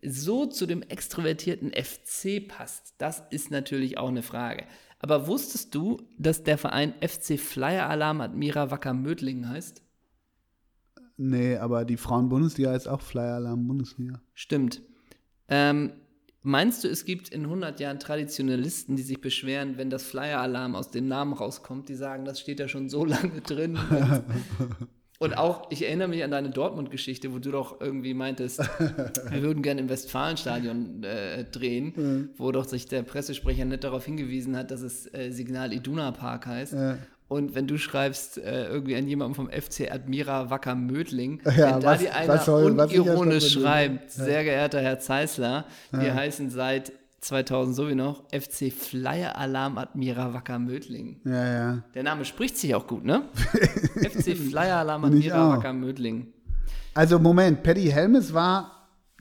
so zu dem extrovertierten FC passt, das ist natürlich auch eine Frage. Aber wusstest du, dass der Verein FC Flyer Alarm Admira Wacker Mödlingen heißt? nee, aber die Frauen-Bundesliga ist auch Flyer Alarm Bundesliga. Stimmt. Ähm, meinst du, es gibt in 100 Jahren Traditionalisten, die sich beschweren, wenn das Flyer-Alarm aus dem Namen rauskommt, die sagen, das steht da schon so lange drin. Und, auch, ich erinnere mich an deine Dortmund-Geschichte, wo du doch irgendwie meintest, wir würden gerne im Westfalenstadion äh, drehen, wo doch sich der Pressesprecher nicht darauf hingewiesen hat, dass es äh, Signal Iduna Park heißt. Und wenn du schreibst, äh, irgendwie an jemanden vom FC Admira Wacker Mödling, Ja, wenn da was- die einer soll- ja unironisch schreibt, sehr geehrter Herr Zeisler, wir heißen seit 2000 so wie noch FC Flyer Alarm Admira Wacker Mödling. Ja, ja. Der Name spricht sich auch gut, ne? FC Flyer Alarm Admira. Wacker Mödling. Also Moment, Paddy Helmes war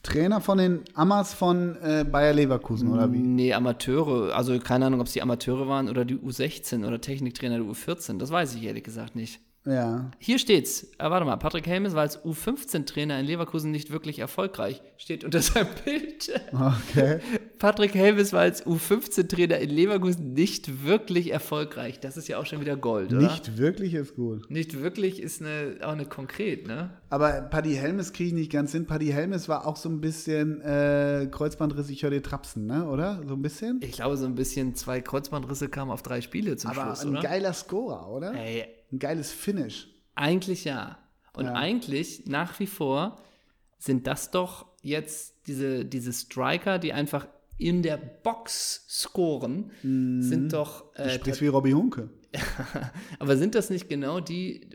Trainer von den Amas von äh, Bayer Leverkusen, oder wie? Nee, Amateure, also keine Ahnung, ob es die Amateure waren oder die U16 oder Techniktrainer der U14, das weiß ich ehrlich gesagt nicht. Ja. Hier steht's. Äh, warte mal, Patrick Helmes war als U15-Trainer in Leverkusen nicht wirklich erfolgreich. Steht unter seinem Bild. Okay. Patrick Helmes war als U15-Trainer in Leverkusen nicht wirklich erfolgreich. Das ist ja auch schon wieder Gold, oder? Nicht wirklich ist gut. Nicht wirklich ist eine, auch eine konkret, ne? Aber Paddy Helmes kriege ich nicht ganz hin. Paddy Helmes war auch so ein bisschen äh, Kreuzbandriss, ich höre dir Trapsen, ne? Oder? So ein bisschen? Ich glaube, so ein bisschen zwei Kreuzbandrisse kamen auf drei Spiele zum Aber Schluss, ein oder? geiler Scorer, oder? Ey, Ein geiles Finish. eigentlich ja. Und Ja. eigentlich, nach wie vor, sind das doch jetzt diese, diese Striker, die einfach in der Box scoren, sind doch. Du Äh, sprichst wie Robbie Hunke. aber sind das nicht genau die,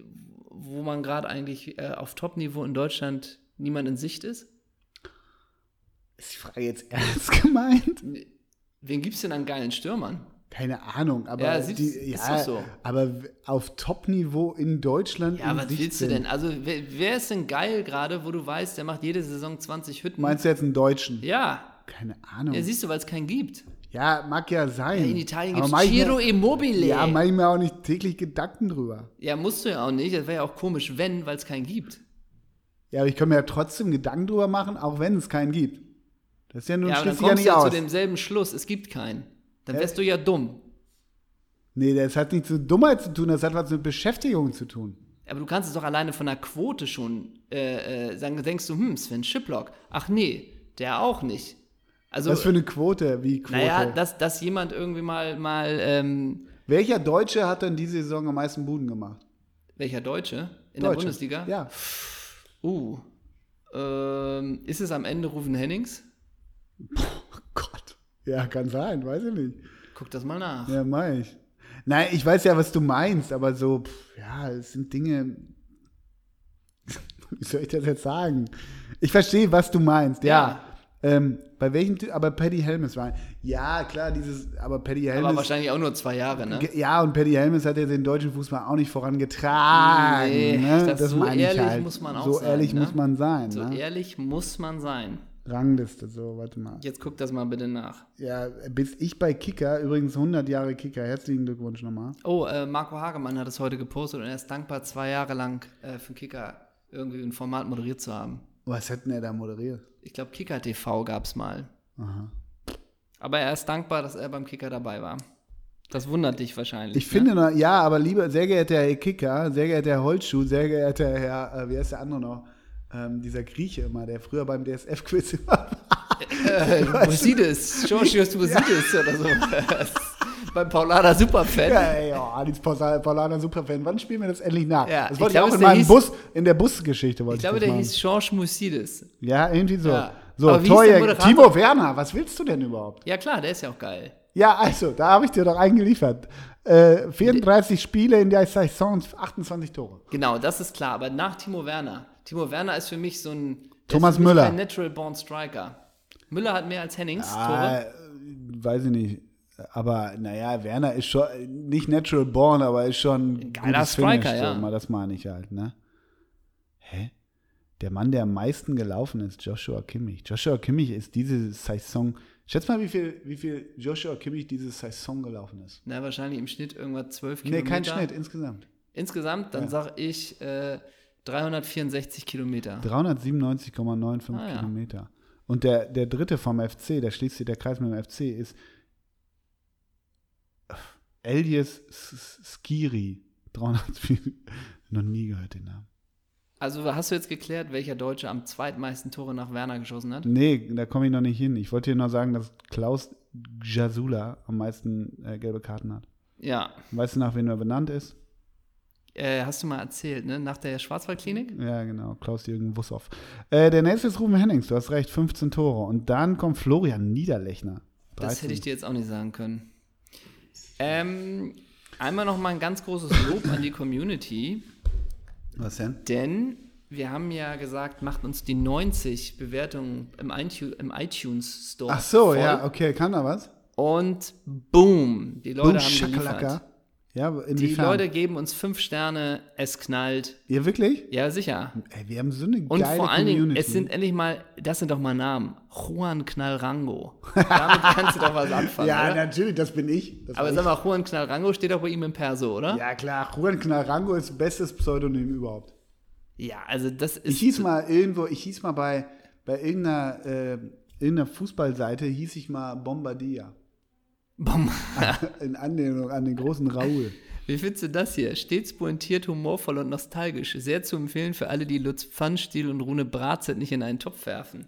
wo man gerade eigentlich äh, auf Top-Niveau in Deutschland niemand in Sicht ist? Ist die Frage jetzt ernst gemeint? Wen gibt es denn an geilen Stürmern? Keine Ahnung, aber Ja, sieht- die, ja, so. aber auf Top-Niveau in Deutschland. Ja, in was willst du denn? Also, wer, wer ist denn geil gerade, wo du weißt, der macht jede Saison 20 Hütten? Meinst du jetzt einen Deutschen? ja. Keine Ahnung. Ja, siehst du, weil es keinen gibt. Ja, mag ja sein. In Italien gibt mach es Giro Immobile. Ja, mache ich mir auch nicht täglich Gedanken drüber. Ja, musst du ja auch nicht. Das wäre ja auch komisch, wenn, weil es keinen gibt. Ja, aber ich kann mir ja trotzdem Gedanken drüber machen, auch wenn es keinen gibt. Das ist ja nun ja, schließlich ja nicht du ja zu aus. demselben Schluss. Es gibt keinen. Dann wärst du ja dumm. Nee, das hat nichts mit Dummheit zu tun, das hat was mit Beschäftigung zu tun. Aber du kannst es doch alleine von der Quote schon äh, äh, sagen. Denkst du, hm, Sven Schiplock. Ach nee, der auch nicht. Also, Was für eine Quote, wie Quote? naja, dass, dass jemand irgendwie mal, mal ähm, Welcher Deutsche hat denn diese Saison am meisten Buden gemacht? welcher Deutsche in der Deutsche. Bundesliga? Ja. Uh. Ähm, ist es am Ende Rufen Hennings? Oh Gott. Ja, kann sein, weiß ich nicht. Guck das mal nach. Ja, mach ich. Nein, ich weiß ja, was du meinst, aber so, pff, ja, es sind Dinge. Wie soll ich das jetzt sagen? Ich verstehe, was du meinst, ja. Ähm, bei welchem, Ty- aber Paddy Helmes war. Ja, klar, dieses, aber Paddy Aber Helmes. wahrscheinlich auch nur zwei Jahre, ne? Ja, und Paddy Helmes hat ja den deutschen Fußball auch nicht vorangetragen. Nee, ne? das- so meine ich ehrlich halt. muss man auch So sein, ehrlich ne? muss man sein. So ne? ehrlich muss man sein. Rangliste, so, warte mal. Jetzt guck das mal bitte nach. Ja, bis ich bei Kicker, übrigens 100 Jahre Kicker, herzlichen Glückwunsch nochmal. Oh, äh, Marco Hagemann hat es heute gepostet und er ist dankbar, zwei Jahre lang äh, für Kicker irgendwie ein Format moderiert zu haben. Was hat denn er da moderiert? Ich glaube, Kicker TV gab es mal. Aber er ist dankbar, dass er beim Kicker dabei war. Das wundert dich wahrscheinlich. Ich ne? finde, ja, aber lieber, sehr geehrter Herr Kicker, sehr geehrter Herr Holzschuh, sehr geehrter Herr, äh, wie heißt der andere noch? Ähm, dieser Grieche immer, der früher beim DSF-Quiz immer war. Äh, Musidis, Georgios Musidis oder so. beim Paulaner Superfan. Ja, oh, Adis Paula- Paulaner Superfan, wann spielen wir das endlich nach? Ja, das ich wollte ich, glaube, auch in der meinem hieß- Bus, in der Busgeschichte wollte Ich glaube, das der machen. hieß George Musidis. Ja, irgendwie so. Ja. So, Torjäger? Timo Werner, was willst du denn überhaupt? Ja klar, der ist ja auch geil. Ja, also, da habe ich dir doch eingeliefert. Äh, 34 Spiele in der Saison, 28 Tore. Genau, das ist klar. Aber nach Timo Werner. Timo Werner ist für mich so ein. Thomas Müller. Ein Natural Born Striker. Müller hat mehr als Hennings Ah, Tore. weiß ich nicht. Aber naja, Werner ist schon nicht natural born, aber ist schon ein geiler Striker, Finish, ja. So, das meine ich halt, ne? Hä? Der Mann, der am meisten gelaufen ist, Joshua Kimmich. Joshua Kimmich ist diese Saison. Schätz mal, wie viel, wie viel Joshua Kimmich diese Saison gelaufen ist. Na, wahrscheinlich im Schnitt irgendwas 12 Nee, Kilometer. kein Schnitt insgesamt. Insgesamt, dann Ja. sag ich äh, 364 Kilometer. 397,95 Ah, ja. Kilometer. Und der, der dritte vom FC, der schließt sich der Kreis mit dem FC, ist Elias Skiri. 300, noch nie gehört den Namen. Also hast du jetzt geklärt, welcher Deutsche am zweitmeisten Tore nach Werner geschossen hat? Nee, da komme ich noch nicht hin. Ich wollte dir nur sagen, dass Klaus Jasula am meisten äh, gelbe Karten hat. Ja. Weißt du, nach wem er benannt ist? Äh, hast du mal erzählt, ne? Nach der Schwarzwaldklinik? Ja, genau, Klaus-Jürgen Wussow. Äh, der nächste ist Ruben Hennings, du hast recht, 15 Tore. Und dann kommt Florian Niederlechner. Das 13. hätte ich dir jetzt auch nicht sagen können. Ähm, einmal noch mal ein ganz großes Lob an die Community, Was denn? denn wir haben ja gesagt, macht uns die 90 Bewertungen im, iTunes, Store. Ach so, voll. ja, okay, kann da was? Und boom, die Leute Boom, haben geliefert. Ja, Die inwiefern? Leute geben uns fünf Sterne, es knallt. Ihr wirklich? Ja, sicher. Ey, wir haben so eine Und geile vor allen Community. Dingen, es sind endlich mal, das sind doch mal Namen. Juan Knallrango. Damit kannst du doch was anfangen, ja, oder? natürlich, das bin ich. Das Aber sag mal, Juan Knallrango steht doch bei ihm im Perso, oder? Ja, klar, Juan Knarrango ist bestes Pseudonym überhaupt. Ja, also das ist. Ich hieß mal irgendwo, ich hieß mal bei, bei irgendeiner, äh, irgendeiner Fußballseite, hieß ich mal Bombardier. Bom. In Anlehnung an den großen Raoul. Wie findest du das hier? Stets pointiert, humorvoll und nostalgisch. Sehr zu empfehlen für alle, die Lutz Pfannstiel und Rune Bratzett nicht in einen Topf werfen.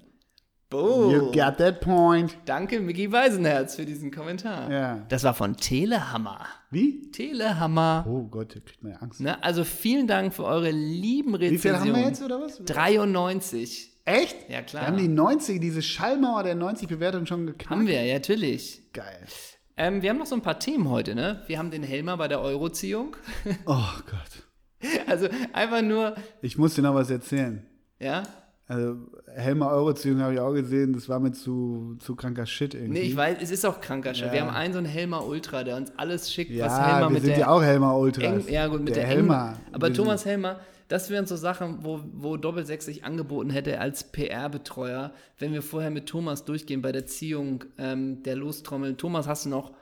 Boom. You got that point. Danke, Micky Weisenherz, für diesen Kommentar. Ja. Das war von Telehammer. Wie? Telehammer. Oh Gott, da kriegt man ja Angst. Ne? Also vielen Dank für eure lieben Wie viel Rezensionen. haben wir jetzt oder was? 93. Echt? Ja, klar. Wir haben die 90, diese Schallmauer der 90 Bewertungen schon geknackt. Haben wir, ja, natürlich. Geil. Ähm, wir haben noch so ein paar Themen heute, ne? Wir haben den Helmer bei der Euroziehung. Oh Gott. Also einfach nur, Ich muss dir noch was erzählen. ja. Also, Helmer Euroziehung habe ich auch gesehen, das war mir zu, zu kranker Shit irgendwie. Nee, ich weiß, es ist auch kranker Shit. Ja. Wir haben einen so einen Helmer Ultra, der uns alles schickt, was ja, Helmer wir mit sind der ja auch Helmer Ultras. Eng, ja gut, mit der, Helmer. Helmer. Aber Wir Thomas Helmer, das wären so Sachen, wo, wo Doppelsechs sich angeboten hätte als PR-Betreuer, wenn wir vorher mit Thomas durchgehen bei der Ziehung ähm, der Lostrommel. Thomas, hast du noch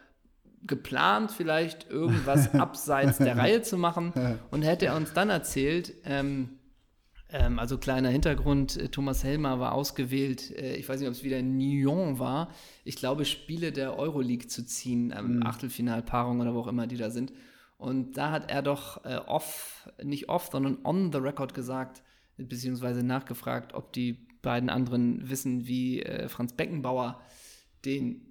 geplant, vielleicht irgendwas abseits der Reihe zu machen? Und hätte er uns dann erzählt, ähm, ähm, also kleiner Hintergrund, äh, Thomas Helmer war ausgewählt, äh, ich weiß nicht, ob es wieder in Nyon war, ich glaube, Spiele der Euroleague zu ziehen, ähm, Achtelfinalpaarung oder wo auch immer die da sind. Und da hat er doch äh, off, nicht off, sondern on the record gesagt, beziehungsweise nachgefragt, ob die beiden anderen wissen, wie äh, Franz Beckenbauer den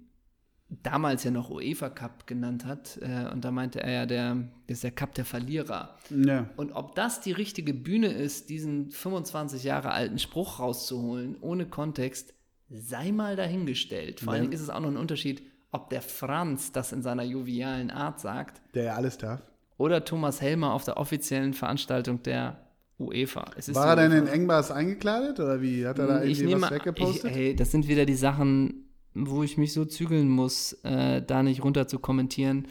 damals ja noch UEFA Cup genannt hat. Äh, und da meinte er ja, der ist der Cup der Verlierer. Ja. Und ob das die richtige Bühne ist, diesen 25 Jahre alten Spruch rauszuholen, ohne Kontext, sei mal dahingestellt. Vor allen. Dingen ist es auch noch ein Unterschied, ob der Franz das in seiner jovialen Art sagt Der ja alles darf. oder Thomas Helmer auf der offiziellen Veranstaltung der UEFA. War er denn in. Engbars eingekleidet oder wie? Hat er da ich irgendwie nehme, was weggepostet? Ich, hey, das sind wieder die Sachen, wo ich mich so zügeln muss, äh, da nicht runter zu kommentieren.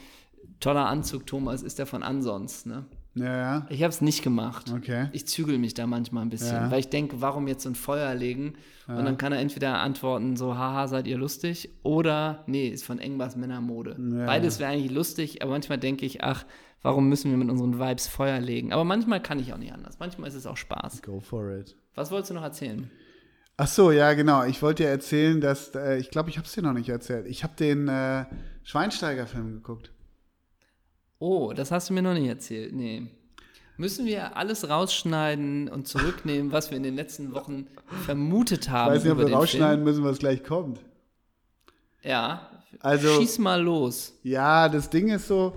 Toller Anzug, Thomas, ist der von ansonst, ne? Ja, ja. Ich habe es nicht gemacht. Okay. Ich zügel mich da manchmal ein bisschen, Ja. weil ich denke, warum jetzt so ein Feuer legen? Und dann kann er entweder antworten, so, haha, seid ihr lustig? Oder, nee, ist von Engbars Männermode. Beides wäre eigentlich lustig, aber manchmal denke ich, ach, warum müssen wir mit unseren Vibes Feuer legen? Aber manchmal kann ich auch nicht anders. Manchmal ist es auch Spaß. Go for it. Was wolltest du noch erzählen? Ach so, ja, genau. Ich wollte dir erzählen, dass, äh, ich glaube, ich habe es dir noch nicht erzählt. Ich habe den äh, Schweinsteiger-Film geguckt. Oh, das hast du mir noch nicht erzählt. Nee. Müssen wir alles rausschneiden und zurücknehmen, was wir in den letzten Wochen vermutet Ich haben? weiß nicht, ob wir den rausschneiden müssen, was gleich kommt. Film? Ja. Also- Schieß mal los. Ja, das Ding ist so,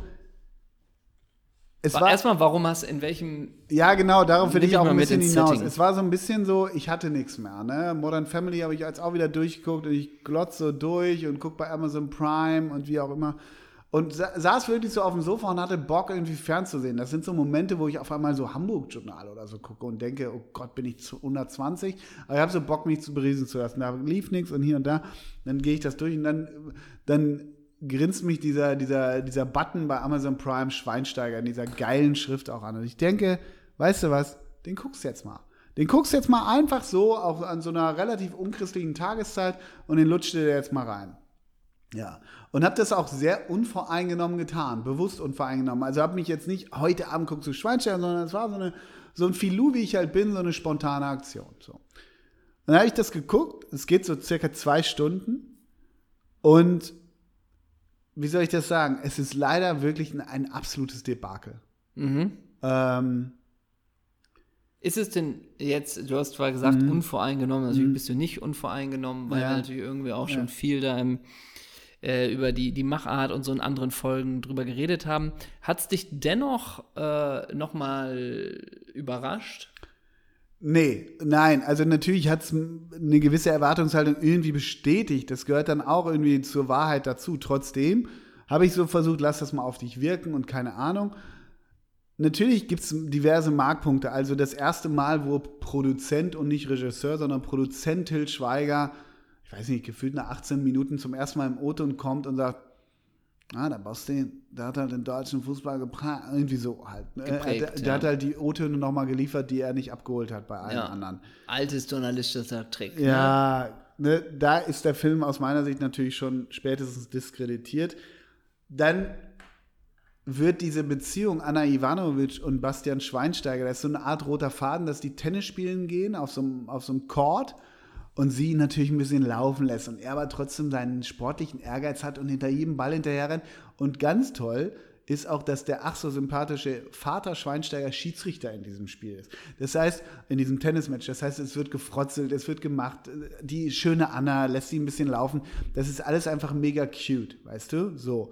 es war, war erstmal, warum hast in welchem. Ja, genau, darauf will ich auch ein bisschen hinaus. Setting. Es war so ein bisschen so, ich hatte nichts mehr. Ne? Modern Family habe ich jetzt auch wieder durchgeguckt und ich glotze so durch und gucke bei Amazon Prime und wie auch immer. Und sa saß wirklich so auf dem Sofa und hatte Bock, irgendwie fernzusehen. Das sind so Momente, wo ich auf einmal so Hamburg-Journal oder so gucke und denke, oh Gott, bin ich zu 120. Aber ich habe so Bock, mich zu beriesen zu lassen. Da lief nichts und hier und da. Dann gehe ich das durch und dann, dann grinst mich dieser, dieser, dieser Button bei Amazon Prime Schweinsteiger in dieser geilen Schrift auch an. Und ich denke, weißt du was, den guckst du jetzt mal. Den guckst du jetzt mal einfach so, auch an so einer relativ unchristlichen Tageszeit und den lutscht dir jetzt mal rein. Ja, und habe das auch sehr unvoreingenommen getan, bewusst unvoreingenommen. Also habe mich jetzt nicht heute Abend guckst du Schweinsteiger, sondern es war so, eine, so ein Filou, wie ich halt bin, so eine spontane Aktion. So. Dann habe ich das geguckt, es geht so circa zwei Stunden und wie soll ich das sagen? Es ist leider wirklich ein, ein absolutes Debakel. Mhm. Ähm, Ist es denn jetzt, du hast zwar gesagt, unvoreingenommen, natürlich bist du nicht unvoreingenommen, weil Mhm. Ja. natürlich irgendwie auch schon Ja. viel da im, äh, über die, die Machart und so in anderen Folgen drüber geredet haben. Hat es dich dennoch äh, nochmal überrascht? Nee, nein, also natürlich hat es eine gewisse Erwartungshaltung irgendwie bestätigt. Das gehört dann auch irgendwie zur Wahrheit dazu. Trotzdem habe ich so versucht, lass das mal auf dich wirken und keine Ahnung. Natürlich gibt es diverse Markpunkte. Also das erste Mal, wo Produzent und nicht Regisseur, sondern Produzent Till Schweiger, weiß nicht, gefühlt nach 18 Minuten zum ersten Mal im O-Ton kommt und sagt, ah, der Basti, der hat halt den deutschen Fußball geprägt, irgendwie so halt. ne? Geprägt, der, der ja. hat halt die O-Töne nochmal geliefert, die er nicht abgeholt hat bei allen Ja. anderen. Altes journalistischer Trick. Ne? Ja, ne, da ist der Film aus meiner Sicht natürlich schon spätestens diskreditiert. Dann wird diese Beziehung Anna Ivanovic und Bastian Schweinsteiger, das ist so eine Art roter Faden, dass die Tennis spielen gehen auf so einem, auf so einem Court und sie ihn natürlich ein bisschen laufen lässt und er aber trotzdem seinen sportlichen Ehrgeiz hat und hinter jedem Ball hinterher rennt. Und ganz toll ist auch, dass der ach so sympathische Vater Schweinsteiger Schiedsrichter in diesem Spiel ist. Das heißt, in diesem Tennismatch, das heißt, es wird gefrotzelt, es wird gemacht, die schöne Anna lässt sie ein bisschen laufen. Das ist alles einfach mega cute, weißt du? So.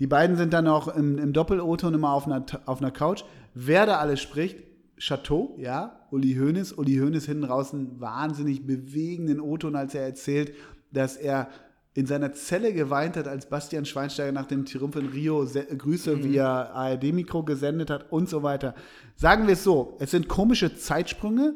Die beiden sind dann auch im, im Doppel-O-Ton immer auf einer, auf einer Couch. Wer da alles spricht, Chateau, ja, Uli Hoeneß. Uli Hoeneß hinten raus einen wahnsinnig bewegenden O-Ton, als er erzählt, dass er in seiner Zelle geweint hat, als Bastian Schweinsteiger nach dem Triumph in Rio Grüße via ARD-Mikro gesendet hat und so weiter. Sagen wir es so, es sind komische Zeitsprünge,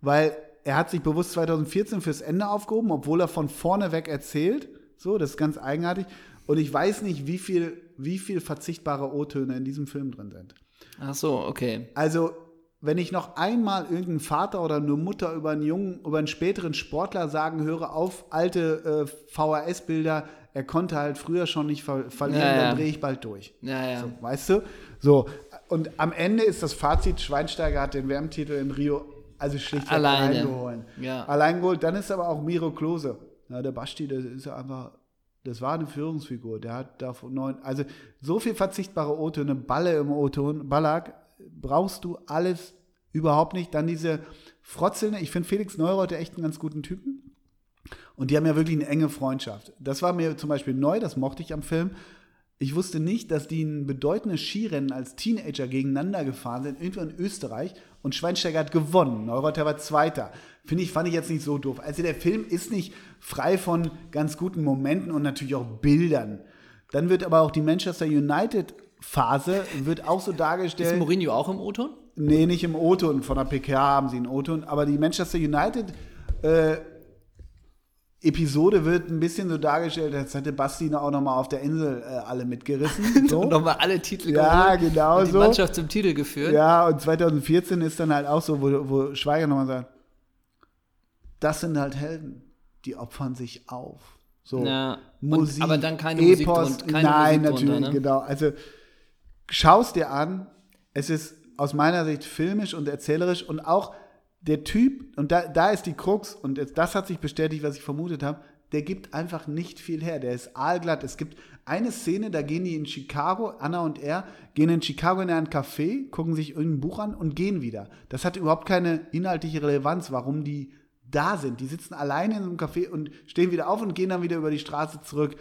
weil er hat sich bewusst 2014 fürs Ende aufgehoben, obwohl er von vorne weg erzählt. So, das ist ganz eigenartig. Und ich weiß nicht, wie viel, wie viel verzichtbare O-Töne in diesem Film drin sind. Ach so, okay. Also, wenn ich noch einmal irgendeinen Vater oder eine Mutter über einen jungen, über einen späteren Sportler sagen höre, auf alte äh, VHS-Bilder, er konnte halt früher schon nicht ver verlieren, Ja, ja. dann drehe ich bald durch. Ja, ja. So, weißt du? So, und am Ende ist das Fazit, Schweinsteiger hat den WM-Titel in Rio also schlichtweg Alleine. reingeholt. Ja. Allein geholt. Dann ist aber auch Miro Klose. Ja, der Basti, das ist ja einfach, das war eine Führungsfigur. Der hat da von neun, also so viel verzichtbare O-Töne, Balle im O-Ton, Ballack, brauchst du alles überhaupt nicht. Dann diese Frotzelne, ich finde Felix Neureuter echt einen ganz guten Typen. Und die haben ja wirklich eine enge Freundschaft. Das war mir zum Beispiel neu, das mochte ich am Film. Ich wusste nicht, dass die ein bedeutendes Skirennen als Teenager gegeneinander gefahren sind, irgendwo in Österreich. Und Schweinsteiger hat gewonnen. Neureuter war Zweiter. Finde ich, fand ich jetzt nicht so doof. Also der Film ist nicht frei von ganz guten Momenten und natürlich auch Bildern. Dann wird aber auch die Manchester United Phase wird auch so Ist dargestellt. Mourinho auch im O-Ton? Nee, nicht im O-Ton. Von der PK haben sie einen O-Ton. Aber die Manchester United äh, Episode wird ein bisschen so dargestellt, als hätte Basti auch noch mal auf der Insel äh, alle mitgerissen. So. Und nochmal alle Titel Ja, geholt genau und die so. Mannschaft zum Titel geführt. ja, und 2014 ist dann halt auch so, wo, wo Schweiger nochmal sagt, das sind halt Helden, die opfern sich auf. So, Ja, und- Musik, aber dann keine Musik Epos, drun- keine nein, Musik drunter, natürlich, ne? genau. Also schaust dir an, es ist aus meiner Sicht filmisch und erzählerisch und auch der Typ, und da, da ist die Krux, und das hat sich bestätigt, was ich vermutet habe, der gibt einfach nicht viel her. Der ist aalglatt. Es gibt eine Szene, da gehen die in Chicago, Anna und er, gehen in Chicago in ein Café, gucken sich irgendein Buch an und gehen wieder. Das hat überhaupt keine inhaltliche Relevanz, warum die da sind. Die sitzen alleine in so einem Café und stehen wieder auf und gehen dann wieder über die Straße zurück.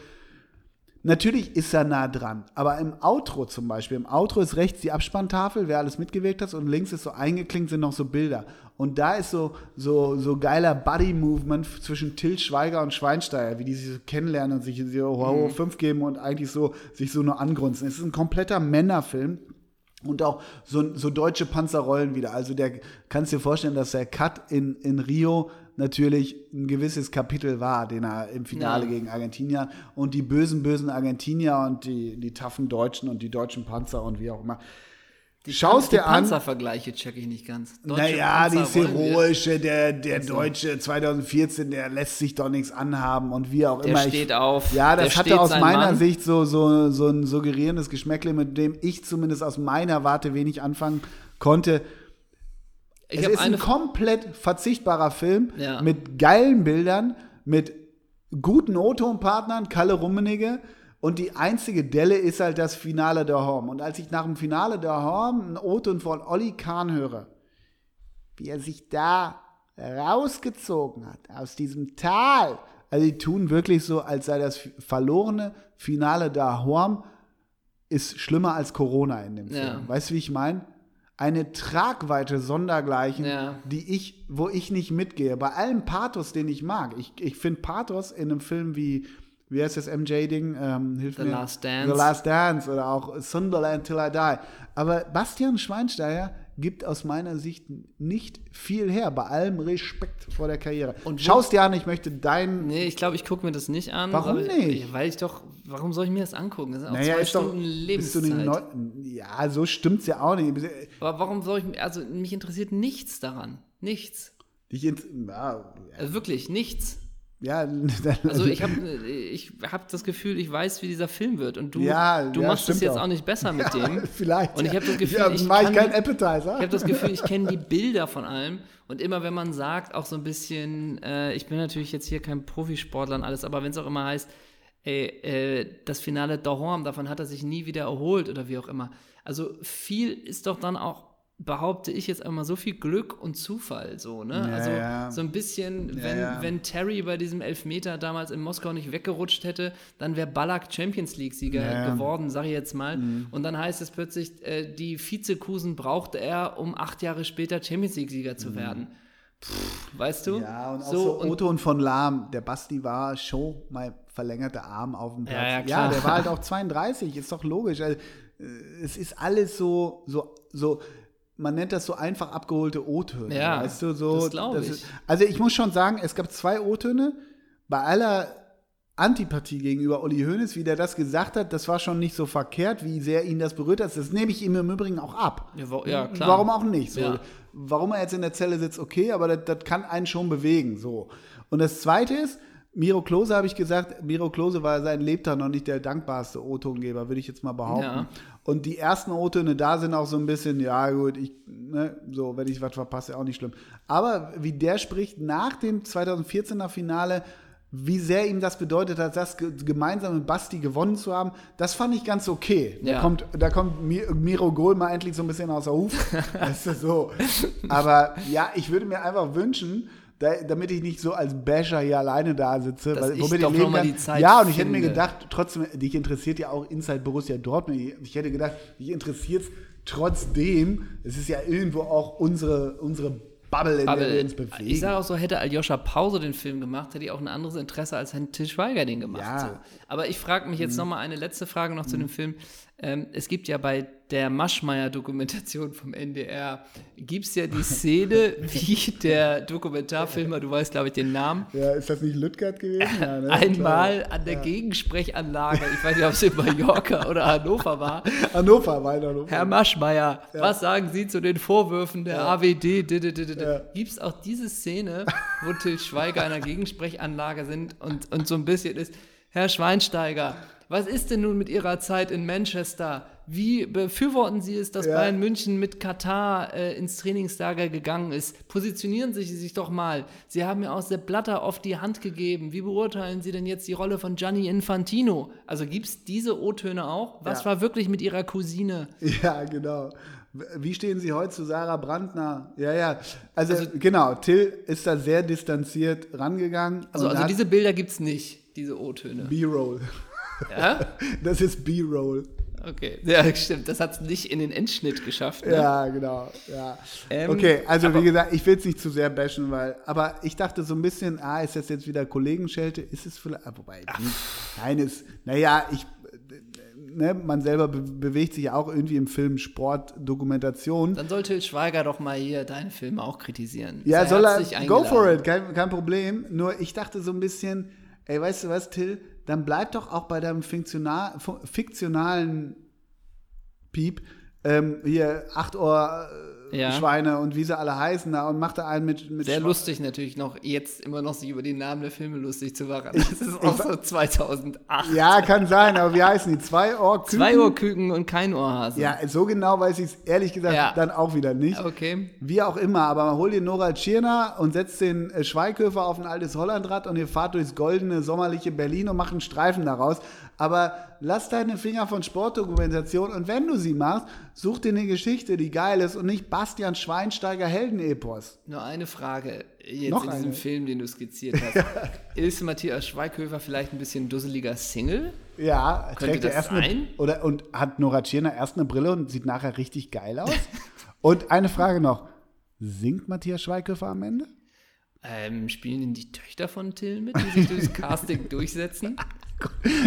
Natürlich ist er nah dran, aber im Outro zum Beispiel, im Outro ist rechts die Abspanntafel, wer alles mitgewirkt hat, und links ist so eingeklinkt, sind noch so Bilder. Und da ist so, so, so geiler Buddy-Movement zwischen Till Schweiger und Schweinsteiger, wie die sich so kennenlernen und sich so wow, fünf geben und eigentlich so sich so nur angrunzen. Es ist ein kompletter Männerfilm. Und auch so, so deutsche Panzerrollen wieder. Also der kannst dir vorstellen, dass der Cut in, in Rio natürlich ein gewisses Kapitel war, den er im Finale ja. gegen Argentinien und die bösen, bösen Argentinier und die, die taffen Deutschen und die deutschen Panzer und wie auch immer. Die Schaust dir an. Panzervergleiche check ich nicht ganz. Deutsche naja, die heroische, der, der. Deutsche 2014, der lässt sich doch nichts anhaben und wie auch der immer. Der steht auf. Ja, das hatte aus meiner Mann. Sicht so, so, so ein suggerierendes Geschmäckle, mit dem ich zumindest aus meiner Warte wenig anfangen konnte. Ich es ist ein komplett verzichtbarer Film ja. mit geilen Bildern, mit guten O-Ton-Partnern, Kalle Rummenigge. Und die einzige Delle ist halt das Finale der Horm. Und als ich nach dem Finale der Horm einen O-Ton von Olli Kahn höre, wie er sich da rausgezogen hat aus diesem Tal. Also die tun wirklich so, als sei das verlorene Finale der Horm ist schlimmer als Corona in dem Film. Ja. Weißt du, wie ich meine? Eine Tragweite sondergleichen, ja. die ich, wo ich nicht mitgehe. Bei allem Pathos, den ich mag. Ich, ich finde Pathos in einem Film wie, wie heißt das MJ-Ding? Ähm, hilf The mir. Last Dance. The Last Dance oder auch Sunderland Till I Die. Aber Bastian Schweinsteiger gibt aus meiner Sicht nicht viel her, bei allem Respekt vor der Karriere. Und Schaust dir an, ich möchte dein. Nee, ich glaube, ich gucke mir das nicht an. Warum nicht? Weil ich doch, warum soll ich mir das angucken? Das sind auch naja, zwei Stunden Lebenszeit. ja, so stimmt's ja auch nicht. Aber warum soll ich, also mich interessiert nichts daran. Nichts. Dich in, ja, also wirklich, nichts. Ja, also ich habe ich hab das Gefühl, ich weiß, wie dieser Film wird und du, ja, du ja, machst es jetzt auch. auch. nicht besser mit ja, dem. Vielleicht. Und ich habe das Gefühl, ich, mach ich keinen Appetizer. Ich habe das Gefühl, ich kenne die Bilder von allem und immer wenn man sagt, auch so ein bisschen, äh, ich bin natürlich jetzt hier kein Profisportler und alles, aber wenn es auch immer heißt, ey, äh, das Finale Dahorm, davon hat er sich nie wieder erholt oder wie auch immer. Also viel ist doch dann auch behaupte ich jetzt einmal so viel Glück und Zufall so, ne? Ja, also ja. so ein bisschen, wenn, ja, wenn Terry bei diesem Elfmeter damals in Moskau nicht weggerutscht hätte, dann wäre Ballack Champions League-Sieger geworden, sag ich jetzt mal. Mhm. Und dann heißt es plötzlich, äh, die Vizekusen brauchte er, um acht Jahre später Champions League-Sieger zu mhm. werden. Pff, weißt du? Ja, und auch so, so Otto und von Lahm, der Basti war schon mal verlängerter Arm auf dem Platz. Ja, ja, der war halt auch 32, ist doch logisch. Also, äh, es ist alles so, so, so man nennt das so einfach abgeholte O-Töne. Ja, weißt du, so, das glaube ich. Ist, also ich muss schon sagen, es gab zwei O-Töne. Bei aller Antipathie gegenüber Uli Hoeneß, wie der das gesagt hat, das war schon nicht so verkehrt, wie sehr ihn das berührt hat. Das nehme ich ihm im Übrigen auch ab. Ja, wo, ja klar. Warum auch nicht? So. Ja. Warum er jetzt in der Zelle sitzt, okay, aber das, das kann einen schon bewegen. So. Und das Zweite ist, Miro Klose habe ich gesagt, Miro Klose war sein Lebtag noch nicht der dankbarste O-Tongeber, würde ich jetzt mal behaupten. Ja. Und die ersten O-Töne da sind auch so ein bisschen, ja gut, ich, ne, so, wenn ich was verpasse, auch nicht schlimm. Aber wie der spricht nach dem 2014er Finale, wie sehr ihm das bedeutet hat, das gemeinsam mit Basti gewonnen zu haben, das fand ich ganz okay. Ja. Da kommt, da kommt Miro Gohl mal endlich so ein bisschen aus der Huf. das ist so. Aber ja, ich würde mir einfach wünschen, da, damit ich nicht so als Basher hier alleine da sitze. Dass weil, womit ich, ich leben kann. Die Zeit ja, und ich hätte mir gedacht, trotzdem, dich interessiert ja auch Inside Borussia Dortmund. Ich hätte gedacht, dich interessiert es trotzdem. Es ist ja irgendwo auch unsere, unsere Bubble, in Bubble. der wir uns bewegen. Ich sage auch so, hätte Aljoscha Pause den Film gemacht, hätte ich auch ein anderes Interesse als Herrn Til Schweiger den gemacht. Ja. So. Aber ich frage mich jetzt mhm. noch mal eine letzte Frage noch mhm. zu dem Film. Ähm, es gibt ja bei der Maschmeyer-Dokumentation vom NDR, gibt es ja die Szene, wie der Dokumentarfilmer, du weißt, glaube ich, den Namen. Ja, ist das nicht Lüttgert gewesen? Ja, ne? Einmal an der ja. Gegensprechanlage, ich weiß nicht, ob es in Mallorca oder Hannover war. Hannover war in Hannover. Herr Maschmeyer, ja. was sagen Sie zu den Vorwürfen der AWD? Gibt es auch diese Szene, wo Till Schweiger an der Gegensprechanlage sind und, und so ein bisschen ist, Herr Schweinsteiger, was ist denn nun mit Ihrer Zeit in Manchester? Wie befürworten Sie es, dass ja. Bayern München mit Katar äh, ins Trainingslager gegangen ist? Positionieren Sie sich doch mal. Sie haben ja auch Sepp Blatter oft die Hand gegeben. Wie beurteilen Sie denn jetzt die Rolle von Gianni Infantino? Also gibt es diese O-Töne auch? Was ja. war wirklich mit Ihrer Cousine? Ja, genau. Wie stehen Sie heute zu Sarah Brandner? Ja, ja. Also, also genau, Till ist da sehr distanziert rangegangen. Also, also diese Bilder gibt es nicht, diese O-Töne. B-Roll. Ja? Das ist B-Roll. Okay, ja, stimmt. Das hat es nicht in den Endschnitt geschafft. Ne? Ja, genau. Ja. Ähm, okay, also wie gesagt, ich will es nicht zu sehr bashen, weil, aber ich dachte so ein bisschen, ah, ist das jetzt wieder Kollegenschelte? Ist es vielleicht, ah, wobei, nein, ist, naja, ich, ne, man selber be bewegt sich ja auch irgendwie im Film Sport, Dokumentation. Dann soll Til Schweiger doch mal hier deine Filme auch kritisieren. Ja, Sei soll er, go for it, kein, kein Problem. Nur ich dachte so ein bisschen, ey, weißt du was, Till, dann bleib doch auch bei deinem fiktional, fu- fiktionalen Piep, ähm, hier acht Ohr äh, Ja. Schweine und wie sie alle heißen da und mach da einen mit, mit Sehr Schwa- lustig natürlich noch, jetzt immer noch sich über die Namen der Filme lustig zu machen. Das ist auch so 2008. Ja, kann sein, aber wie heißen die? Zwei Ohr Küken? Zwei Ohrküken und kein Ohrhase. Ja, so genau weiß ich es ehrlich gesagt Ja. dann auch wieder nicht. Okay. Wie auch immer, aber hol dir Nora Tschirner und setz den äh, Schweighöfer auf ein altes Hollandrad und ihr fahrt durchs goldene, sommerliche Berlin und macht einen Streifen daraus. Aber lass deine Finger von Sportdokumentation und wenn du sie machst, such dir eine Geschichte, die geil ist und nicht Bastian Schweinsteiger Heldenepos. Nur eine Frage jetzt Noch in diesem eine? Film, den du skizziert hast. ist Matthias Schweighöfer vielleicht ein bisschen dusseliger Single? Ja, Könnte trägt er erst sein? eine, oder und hat Nora Tschirner erst eine Brille und sieht nachher richtig geil aus. und eine Frage noch: Singt Matthias Schweighöfer am Ende? Ähm, spielen denn die Töchter von Till mit, die sich durchs Casting durchsetzen?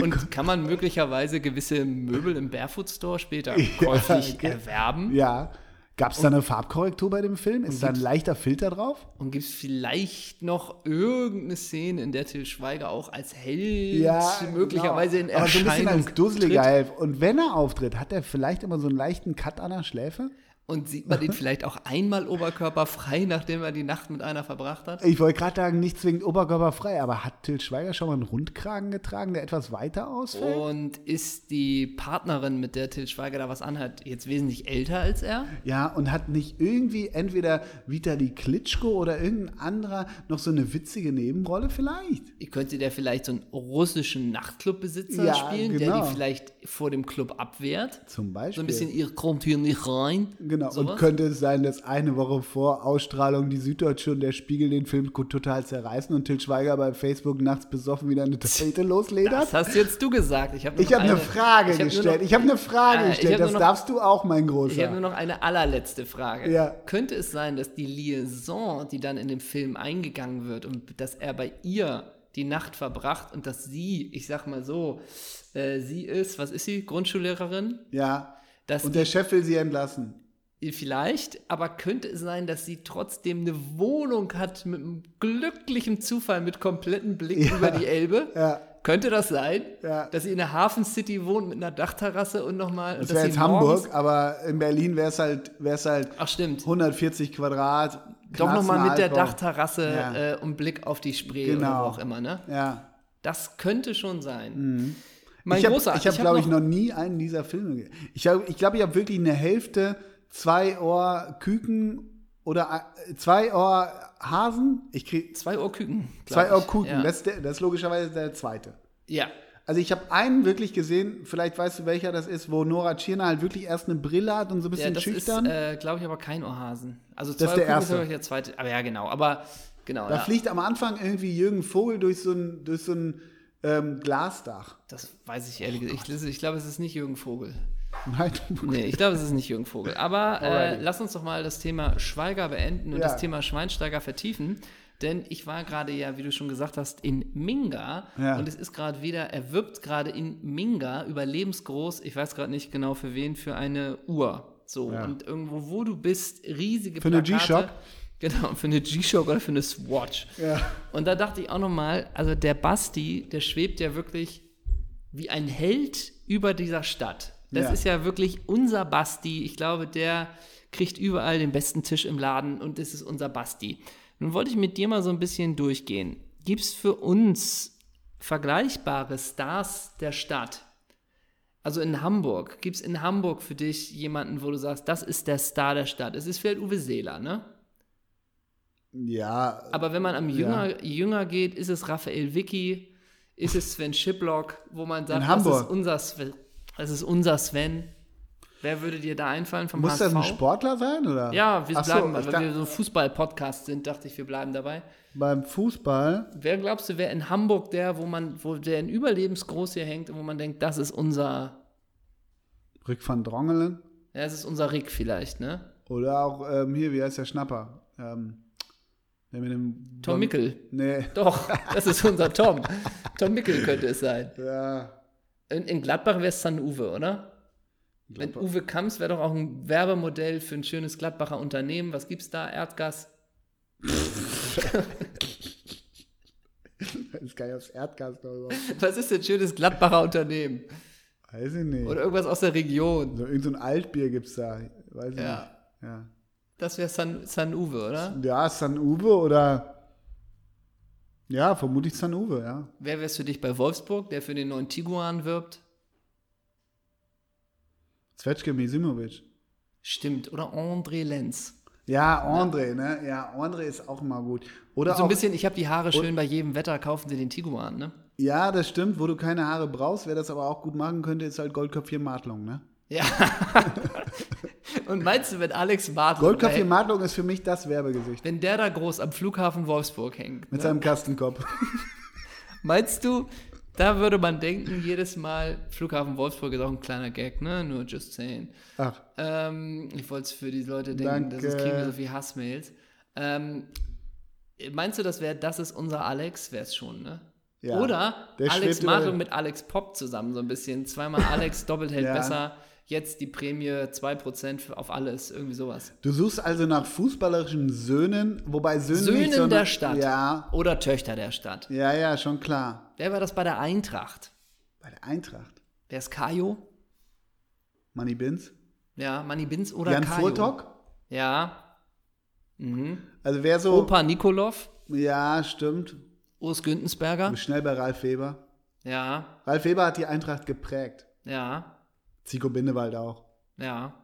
Und kann man möglicherweise gewisse Möbel im Barefoot Store später käuflich okay. erwerben? Ja. Gab es da eine Farbkorrektur bei dem Film? Ist da ein leichter Filter drauf? Und gibt es vielleicht noch irgendeine Szene, in der Till Schweiger auch als Held möglicherweise in genau. Aber so ein bisschen Erscheinung als dusseliger? Helf. Und wenn er auftritt, hat er vielleicht immer so einen leichten Cut an der Schläfe? Und sieht man ihn vielleicht auch einmal oberkörperfrei, nachdem er die Nacht mit einer verbracht hat? Ich wollte gerade sagen, nicht zwingend oberkörperfrei, aber hat Till Schweiger schon mal einen Rundkragen getragen, der etwas weiter ausfällt? Und ist die Partnerin, mit der Till Schweiger da was anhat, jetzt wesentlich älter als er? Ja, und hat nicht irgendwie entweder Vitali Klitschko oder irgendein anderer noch so eine witzige Nebenrolle vielleicht? Könnte der vielleicht so einen russischen Nachtclubbesitzer Ja, spielen, der genau. die vielleicht vor dem Club abwehrt? Zum Beispiel. So ein bisschen, ihr kommt hier nicht rein. Genau, Sowas? und könnte es sein, dass eine Woche vor Ausstrahlung die Süddeutsche und der Spiegel den Film total zerreißen und Till Schweiger bei Facebook nachts besoffen wieder eine Tapete losledert? Das hast jetzt du gesagt. Ich habe Ich habe eine Frage hab gestellt. Ich habe eine Frage ich gestellt. hab Das noch- darfst du auch, mein Ich habe nur Großer. noch eine allerletzte Frage. Ja. Könnte es sein, dass die Liaison, die dann in dem Film eingegangen wird und dass er bei ihr die Nacht verbracht und dass sie, ich sag mal so, äh, sie ist, was ist sie, Grundschullehrerin? Ja. Dass Und der Chef will sie entlassen. Vielleicht, aber könnte es sein, dass sie trotzdem eine Wohnung hat mit einem glücklichen Zufall, mit komplettem Blick Ja. über die Elbe? Ja. Könnte das sein? Ja. Dass sie in der Hafen City wohnt mit einer Dachterrasse und nochmal. Das wäre jetzt Hamburg, aber in Berlin wäre es halt, wär's halt Ach, stimmt. 140 Quadrat. Doch nochmal mit der. Dachterrasse Ja. äh, und Blick auf die Spree Genau. oder wo auch immer, ne? Ja. Das könnte schon sein. Mein ich habe, ich hab, hab glaube ich, noch nie einen dieser Filme gesehen. Ich glaube, ich, glaub, ich habe wirklich eine Hälfte zwei Ohr Küken oder äh, zwei Ohr Hasen. Ich krieg zwei Ohrküken. glaub zwei. Ohr Kuchen. Ja. Das, ist das ist logischerweise der zweite. ja. Also ich habe einen wirklich gesehen, vielleicht weißt du, welcher das ist, wo Nora Tschirner halt wirklich erst eine Brille hat und so ein Ja, bisschen das schüchtern. ist, äh, glaube ich, aber kein Ohrhasen. Also ist zwei der Ohrküken erste. glaube ich, der zweite. Aber ja, genau. Aber genau. da ja. fliegt am Anfang irgendwie Jürgen Vogel durch so ein, durch so ein ähm, Glasdach. Das weiß ich ehrlich gesagt. Ich, ich glaube, es ist nicht Jürgen Vogel. Nein, Nee, ich glaube, es ist nicht Jürgen Vogel. Aber äh, lass uns doch mal das Thema Schweiger beenden und Ja. das Thema Schweinsteiger vertiefen. Denn ich war gerade ja, wie du schon gesagt hast, in Minga. Ja. Und es ist gerade wieder, er wirbt gerade in Minga überlebensgroß, ich weiß gerade nicht genau für wen, für eine Uhr. So, Ja. und irgendwo, wo du bist, riesige Für eine Plakate. G-Shock? Genau, für eine G-Shock oder für eine Swatch. Ja. Und da dachte ich auch nochmal, also der Basti, der schwebt ja wirklich wie ein Held über dieser Stadt. Das Ja. ist ja wirklich unser Basti. Ich glaube, der kriegt überall den besten Tisch im Laden und das ist unser Basti. Nun wollte ich mit dir mal so ein bisschen durchgehen. Gibt es für uns vergleichbare Stars der Stadt? Also in Hamburg. Gibt es in Hamburg für dich jemanden, wo du sagst, das ist der Star der Stadt? Es ist vielleicht Uwe Seeler, ne? Ja, Aber wenn man am Jünger, Jünger geht, ist es Raphael Vicky, ist es Sven Schiplock, wo man sagt, das ist unser Sven. Das ist unser Sven. Wer würde dir da einfallen vom Muss HSV? das ein Sportler sein, oder? Ja, wir Ach so, bleiben, ich weil wir so ein Fußball-Podcast sind, dachte ich, wir bleiben dabei. Beim Fußball, Wer glaubst du, wer in Hamburg der, wo man, wo der in überlebensgroß hier hängt und wo man denkt, das ist unser, Rick van Drongelen. ja, das ist unser Rick vielleicht, ne? Oder auch ähm, hier, wie heißt der Schnapper? Ähm, der mit dem. Tom Mickel. Nee. Doch, das ist unser Tom. Tom Mickel könnte es sein. Ja. In, in Gladbach wäre es San Uwe, oder? Wenn Gladbach. Uwe Kamps wäre doch auch ein Werbemodell für ein schönes Gladbacher Unternehmen. Was gibt's da? Erdgas? Das ist gar nicht aufs Erdgas darüber. Was ist denn ein schönes Gladbacher Unternehmen? Weiß ich nicht. Oder irgendwas aus der Region. so, irgend so ein Altbier gibt's da. Weiß ich Ja. nicht. Ja. Das wäre San, San Uwe, oder? Ja, San Uwe oder. Ja, vermutlich San Uwe, ja. Wer wär's für dich bei Wolfsburg, der für den neuen Tiguan wirbt? Zvetschke Misimovic. Stimmt. Oder André Lenz. Ja, André, ne? Ja, André ist auch mal gut. Oder So auch, ein bisschen, ich habe die Haare schön bei jedem Wetter, kaufen sie den Tiguan, ne? Ja, das stimmt. Wo du keine Haare brauchst, wer das aber auch gut machen könnte, ist halt Goldköpfchen Martlung, ne? Ja. Und meinst du, wenn Alex Martin, Goldköpfchen Martlung ist für mich das Werbegesicht. wenn der da groß am Flughafen Wolfsburg hängt, Mit ne? seinem Kastenkopf. meinst du, da würde man denken, jedes Mal, Flughafen Wolfsburg ist auch ein kleiner Gag, ne? Nur just saying. Ach, Ähm, ich wollte es für die Leute denken, Danke. sonst kriegen wir so viel Hassmails. Ähm, meinst du, das wäre, das ist unser Alex? Wäre es schon, ne? Ja. Oder Der Alex Martin mit Alex Pop zusammen so ein bisschen. Zweimal Alex, doppelt hält Ja. besser. Jetzt die Prämie 2% für- auf alles, irgendwie sowas. du suchst also nach fußballerischen Söhnen, wobei Söhnen Söhnen nicht, sondern, der Stadt. Ja, Oder Töchter der Stadt. ja, ja, schon klar. Wer war das bei der Eintracht? Bei der Eintracht. Wer ist Kajo? Money Bins. Ja, Manni Binz oder Jan Kajo? Furtok. Ja. Mhm. Also wer so. Opa Nikolov? Ja, stimmt. Urs Güntensberger? Schnell bei Ralf Weber. Ja, Ralf Weber hat die Eintracht geprägt. ja, Zico Bindewald auch. ja.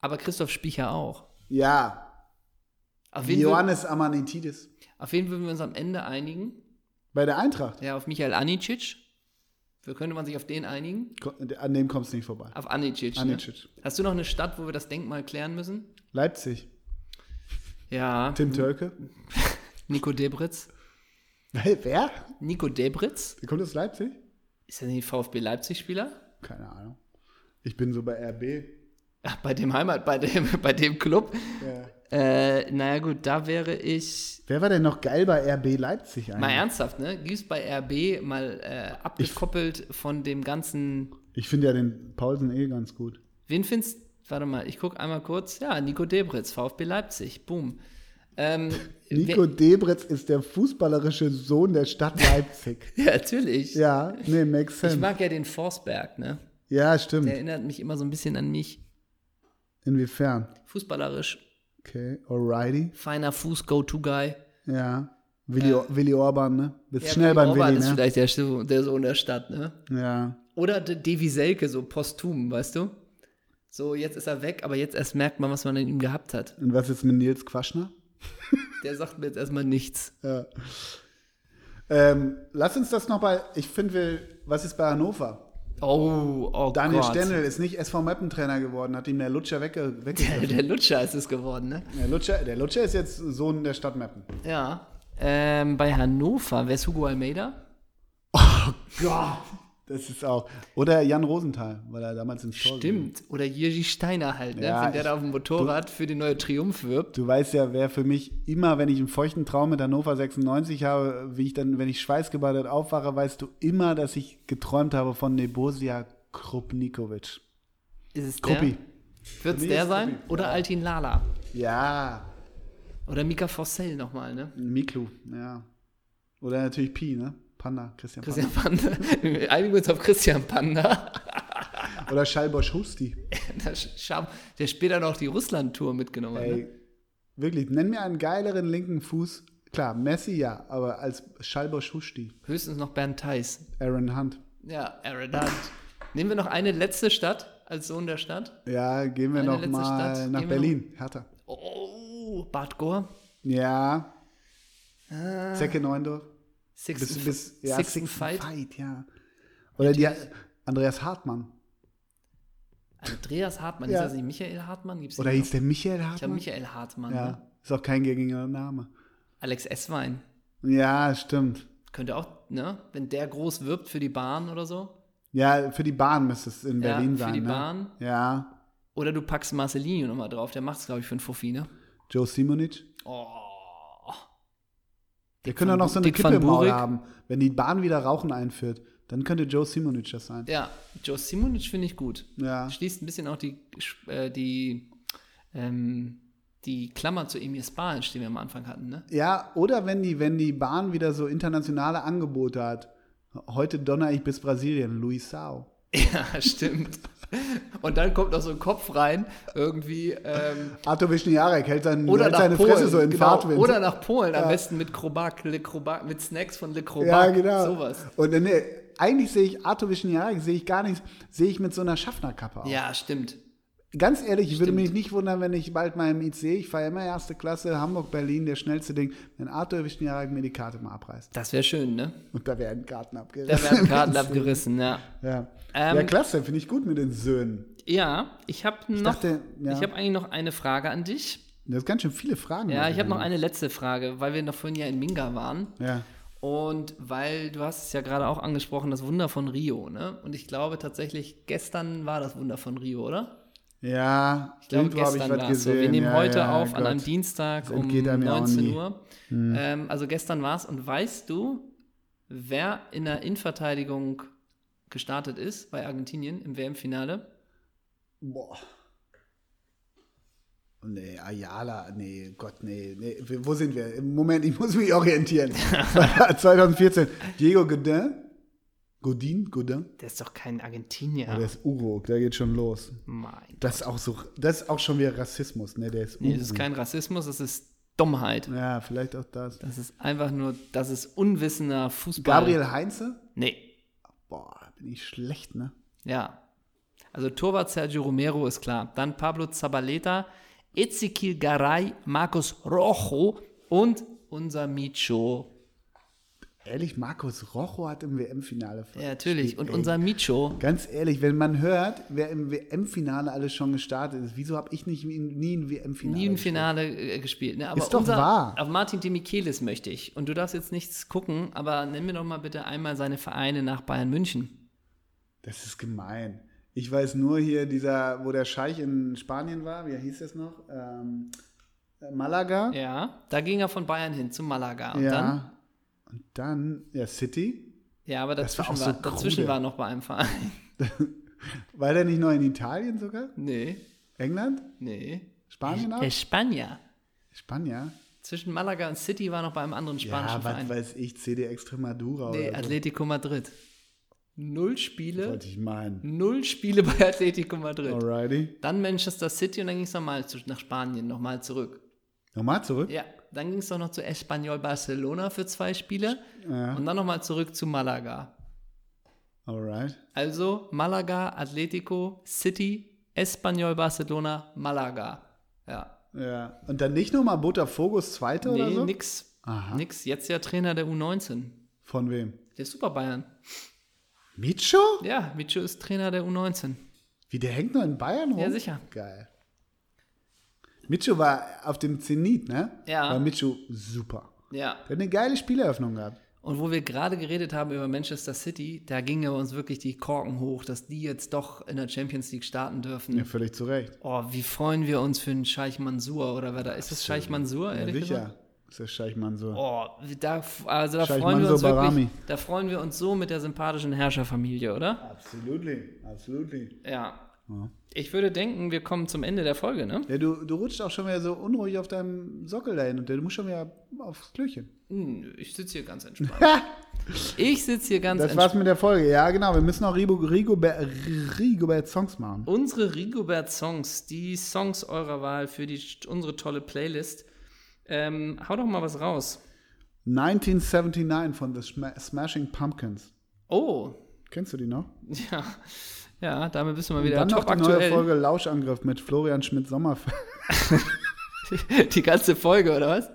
Aber Christoph Spiecher auch. Ja. Auf wen, Johannes Amanitidis. auf wen würden wir uns am Ende einigen? Bei der Eintracht. Ja, auf Michael Anicic. Wie könnte man sich auf den einigen? An dem kommst du nicht vorbei. Auf Anicic. Ne? Anicic. Hast du noch eine Stadt, wo wir das Denkmal klären müssen? Leipzig. Ja. Tim Tölke. Nico Debritz. Wer? Nico Debritz? Der kommt aus Leipzig? Ist er nicht VfB Leipzig-Spieler? Keine Ahnung. Ich bin so bei RB. Ach, bei dem Heimat, bei dem, bei dem Club. Ja. Äh, naja, gut, da wäre ich. Wer war denn noch geil bei RB Leipzig eigentlich? Mal ernsthaft, ne? Gib's bei RB mal äh, abgekoppelt von dem ganzen. Ich finde ja den Paulsen eh ganz gut. Wen findest Warte mal, ich gucke einmal kurz. Ja, Nico Debritz, VfB Leipzig. Boom. Ähm, Nico Debritz ist der fußballerische Sohn der Stadt Leipzig. ja, natürlich. ja, nee, makes Ich sense. mag ja den Forsberg, ne? ja, stimmt. Der erinnert mich immer so ein bisschen an mich. Inwiefern? Fußballerisch, Okay, alrighty. feiner Fuß, Go-To-Guy. Ja. Willi, Willi Orban, ne? Bist Ja, schnell beim Orban Willi, ist ne? vielleicht der, der Sohn der Stadt, ne? Ja. Oder De- Devi Selke, so posthum, weißt du? So, jetzt ist er weg, aber jetzt erst merkt man, was man in ihm gehabt hat. Und was ist mit Nils Quaschner? Der sagt mir jetzt erstmal nichts. Ja. Ähm, lass uns das noch bei, ich finde, was ist bei Hannover? Oh, oh Daniel Gott. Stendel ist nicht SV Meppen Trainer geworden, hat ihm der Lutscher wegge Der, weggegriffen. der Lutscher ist es geworden, ne? Der Lutscher, der Lutscher ist jetzt Sohn der Stadt Meppen. Ja. Ähm, bei Hannover, wer ist Hugo Almeida? Das ist auch. Oder Jan Rosenthal, weil er damals ins Tor Stimmt. Oder Jirgi Steiner halt, ne? Ja, Wenn der ich- da auf dem Motorrad für die neue Triumph wirbt. Du weißt ja, wer für mich immer, wenn ich einen feuchten Traum mit Hannover 96 habe, wie ich dann, wenn ich schweißgebadet aufwache, weißt du immer, dass ich geträumt habe von Nebosia Krupnikovic. Ist es Kruppi. Wird es der sein? Kruppi. Oder Altin Lala? Ja, Oder Mika Fossell nochmal, ne? Miklu, ja. Oder natürlich Pi, ne? Panda, Christian, Christian Panda. Wir einigen uns auf Christian Panda. Panda. Oder Schalbosch Husti. Der, der später noch die Russland-Tour mitgenommen hat. Ne? wirklich, nenn mir einen geileren linken Fuß. Klar, Messi ja, aber als Schalbosch Husti. Höchstens noch Bernd Theis. Aaron Hunt. Ja, Aaron Hunt. Nehmen wir noch eine letzte Stadt als Sohn der Stadt. Ja, gehen wir Eine noch mal Stadt. nach Gehen wir Berlin. Hertha. Oh, Bad Gore. Ja, Ah, Zecke Neundorf. Six, Bis, bis, ja, Six Six Fight. Fight, ja. Oder die, Andreas Hartmann. Andreas Hartmann, Ja. ist das nicht Michael Hartmann? Gibt's Oder hieß der Michael noch? Ich glaube Hartmann? Michael Hartmann. Ja, Ne? ist auch kein gängiger Name. Alex Esswein. Ja, stimmt. Könnte auch, ne? Wenn der groß wirbt für die Bahn oder so. Ja, für die Bahn müsste es in Ja, Berlin für sein. die ne? Bahn. Ja, Oder du packst Marcelinho nochmal drauf. Der macht es, glaube ich, für einen Fuffi, ne? Joe Simonic. Oh. Der könnte auch noch so eine Dick Kippe im Maul haben. Wenn die Bahn wieder Rauchen einführt, dann könnte Joe Simonic das sein. Ja, Joe Simonic finde ich gut. Ja. Schließt ein bisschen auch die, äh, die, ähm, die Klammer zu Emir Spalic, die wir am Anfang hatten, ne? Ja, oder wenn die, wenn die Bahn wieder so internationale Angebote hat. Heute donner ich bis Brasilien, Luis Sao. Ja, stimmt. Und dann kommt noch so ein Kopf rein, irgendwie. Ähm, Arto Wischniarek hält, sein, oder hält seine Polen. Fresse so in genau, Fahrtwind. Oder nach Polen, am Ja. besten mit Krobak, Le Krobak, mit Snacks von Le Krobak. ja, genau. Sowas. Und äh, nee, eigentlich sehe ich Arto Wischniarek, sehe ich gar nicht, sehe ich mit so einer Schaffnerkappe aus. Ja, stimmt. Ganz ehrlich, ich würde mich nicht wundern, wenn ich bald mal im IC, ich fahre immer erste Klasse, Hamburg, Berlin, der schnellste Ding, wenn Arthur Wischniarek mir die Karte mal abreißt. Das wäre schön, ne? Und da werden Karten abgerissen. Da werden Karten abgerissen, ja. Ja, Ähm, ja klasse, finde ich gut mit den Söhnen. Ja, ich habe noch. dachte, ja. Ich habe eigentlich noch eine Frage an dich. Das ist ganz schön viele Fragen. Ja, ich habe noch eine. eine letzte Frage, weil wir noch vorhin ja in Minga waren. Ja. Und weil du hast es ja gerade auch angesprochen, das Wunder von Rio, ne? Und ich glaube tatsächlich, gestern war das Wunder von Rio, oder? Ja, Ich glaube, gestern war es so. gesehen. Wir nehmen ja, heute ja, auf an einem Gott. Dienstag um entgeht einem ja auch 19 nie. Hm. Uhr. Ähm, also gestern war es. Und weißt du, wer in der Innenverteidigung gestartet ist bei Argentinien im WM-Finale? Boah. Nee, Ayala, nee, Gott, nee, nee. Wo sind wir? Im Moment, ich muss mich orientieren. 2014. Diego Godin? Godin? Godin? Der ist doch kein Argentinier. Ja. Der ist Uruk, da geht schon los. mein Das ist auch so, das ist auch schon wieder Rassismus, ne? Der ist Nee, Uruk. das ist kein Rassismus, das ist Dummheit. ja, vielleicht auch das. Das ist einfach nur, das ist unwissender Fußball. Gabriel Heinze? Nee, Boah, bin ich schlecht, ne? ja. Also Torwart Sergio Romero ist klar. Dann Pablo Zabaleta, Ezequiel Garay, Marcos Rojo und unser Micho. Ehrlich, Markus Rojo hat im WM-Finale Ja, natürlich. Und Ey, unser Micho. Ganz ehrlich, wenn man hört, wer im WM-Finale alles schon gestartet ist, wieso habe ich nicht nie ein WM-Finale? Nie im gespielt? Finale äh, gespielt. Ne? Aber Ist doch unser, wahr. Auf Martin de Michelis möchte ich. Und du darfst jetzt nichts gucken, aber nenn mir doch mal bitte einmal seine Vereine nach Bayern München. Das ist gemein. Ich weiß nur hier, dieser, wo der Scheich in Spanien war, wie hieß das noch? Ähm, äh, Malaga. Ja, da ging er von Bayern hin zu Malaga. Und ja. dann, Und dann, ja, City. ja, aber war dazwischen, war, so dazwischen krude. war noch bei einem Verein. War der nicht noch in Italien sogar? Nee, England? nee. Spanien auch? Der Spanier. Spanier? Zwischen Malaga und City war noch bei einem anderen spanischen Ja, was Verein. weiß ich, CD Extremadura Nee, oder so. Atletico Madrid. Null Spiele, Wollte ich meinen. null Spiele bei Atletico Madrid. Alrighty. Dann Manchester City und dann ging es nochmal nach Spanien, nochmal zurück. Nochmal zurück? Ja, dann ging es doch noch zu Espanyol Barcelona für zwei Spiele Ja. und dann nochmal zurück zu Malaga. Alright. Also Malaga, Atletico, City, Espanyol Barcelona, Malaga. Ja. Ja. Und dann nicht nochmal Butterfogos Zweiter oder Nee, so? nix. Aha. Nix. Jetzt ja Trainer der U19. Von wem? Der Super Bayern. Micho? Ja, Micho ist Trainer der U19. Wie, der hängt noch in Bayern rum? Ja, sicher. Geil. Micho war auf dem Zenit, ne? Ja. War Micho super. Ja. Der hat eine geile Spieleröffnung gehabt. Und wo wir gerade geredet haben über Manchester City, da gingen uns wirklich die Korken hoch, dass die jetzt doch in der Champions League starten dürfen. Ja, völlig zu Recht. Oh, wie freuen wir uns für einen Scheich Mansur oder wer da ist? Es Scheich Mansur, Ja, ehrlich gesagt? sicher. Ist der Scheichmann so. Oh, da, also da Scheich freuen wir Mansur uns wirklich, da freuen wir uns so mit der sympathischen Herrscherfamilie, oder? Absolutely. Absolutely. Ja. Ich würde denken, wir kommen zum Ende der Folge, ne? Ja, du, du rutscht auch schon wieder so unruhig auf deinem Sockel dahin und du musst schon wieder aufs Klöchen. Hm, Ich sitze hier ganz entspannt. Ich sitze hier ganz Das entspannt. war's mit der Folge. Ja, genau. Wir müssen auch Rigo, Rigobert, Rigobert Songs machen. Unsere Rigobert-Songs, die Songs eurer Wahl für die, unsere tolle Playlist. Ähm, hau doch mal was raus. 1979 von The Sma Smashing Pumpkins. Oh, Kennst du die noch? ja. Ja, damit bist du mal Und wieder dann noch die neue. Folge Lauschangriff mit Florian Schmidt-Sommerfeld. Die ganze Folge, oder was?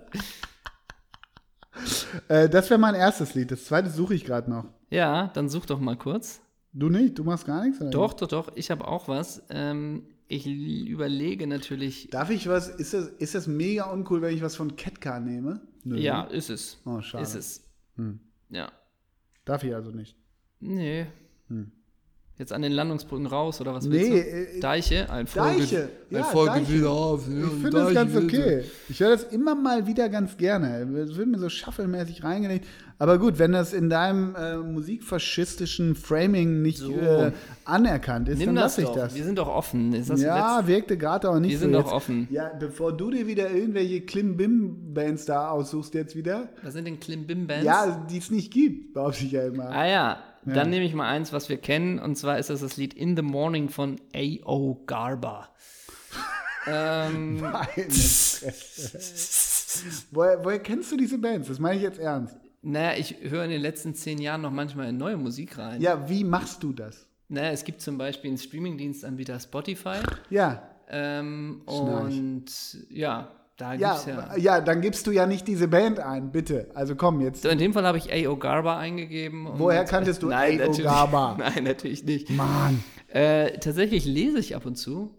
Äh, das wäre mein erstes Lied. Das zweite suche ich gerade noch. Ja, dann such doch mal kurz. Du nicht? Du machst gar nichts? Oder? Doch, doch, doch. Ich habe auch was. Ähm, ich überlege natürlich. Darf ich was? Ist das, ist das mega uncool, wenn ich was von Ketka nehme? Nö. Ja, ist es. Oh, schade. Ist es. Ja. Darf ich also nicht. Nee. Jetzt an den Landungsbrücken raus oder was. Nee, willst du? äh, Deiche? Ein Deiche. Ein Ja, Folge Deiche. wieder auf. Ich finde das ganz okay. Ich höre das immer mal wieder ganz gerne. Es wird mir so shufflemäßig reingelegt. Aber gut, wenn das in deinem äh, musikfaschistischen Framing nicht So. äh, anerkannt ist, Nimm dann lasse ich doch. das. Wir sind doch offen. Ist das Ja, wirkte gerade auch nicht Wir so sind doch offen. Ja, bevor du dir wieder irgendwelche Klimbim-Bands da aussuchst jetzt wieder. Was sind denn Klimbim-Bands? Ja, die es nicht gibt, behaupte ich ja immer. Ah ja, dann nehme ich mal eins, was wir kennen, und zwar ist das das Lied In the Morning von A.O. Garba. ähm, woher, woher kennst du diese Bands? Das meine ich jetzt ernst. naja, ich höre in den letzten zehn Jahren noch manchmal in neue Musik rein. Ja, wie machst du das? Naja, es gibt zum Beispiel einen Streamingdienstanbieter Spotify. Ja, Ähm, und ja, da ja, gibt's ja. ja, dann gibst du ja nicht diese Band ein, bitte. Also komm jetzt. In dem Fall habe ich A.O. Garba eingegeben. und- Woher kanntest du A.O. Garba? Nein, natürlich nicht. Mann. Äh, tatsächlich lese ich ab und zu.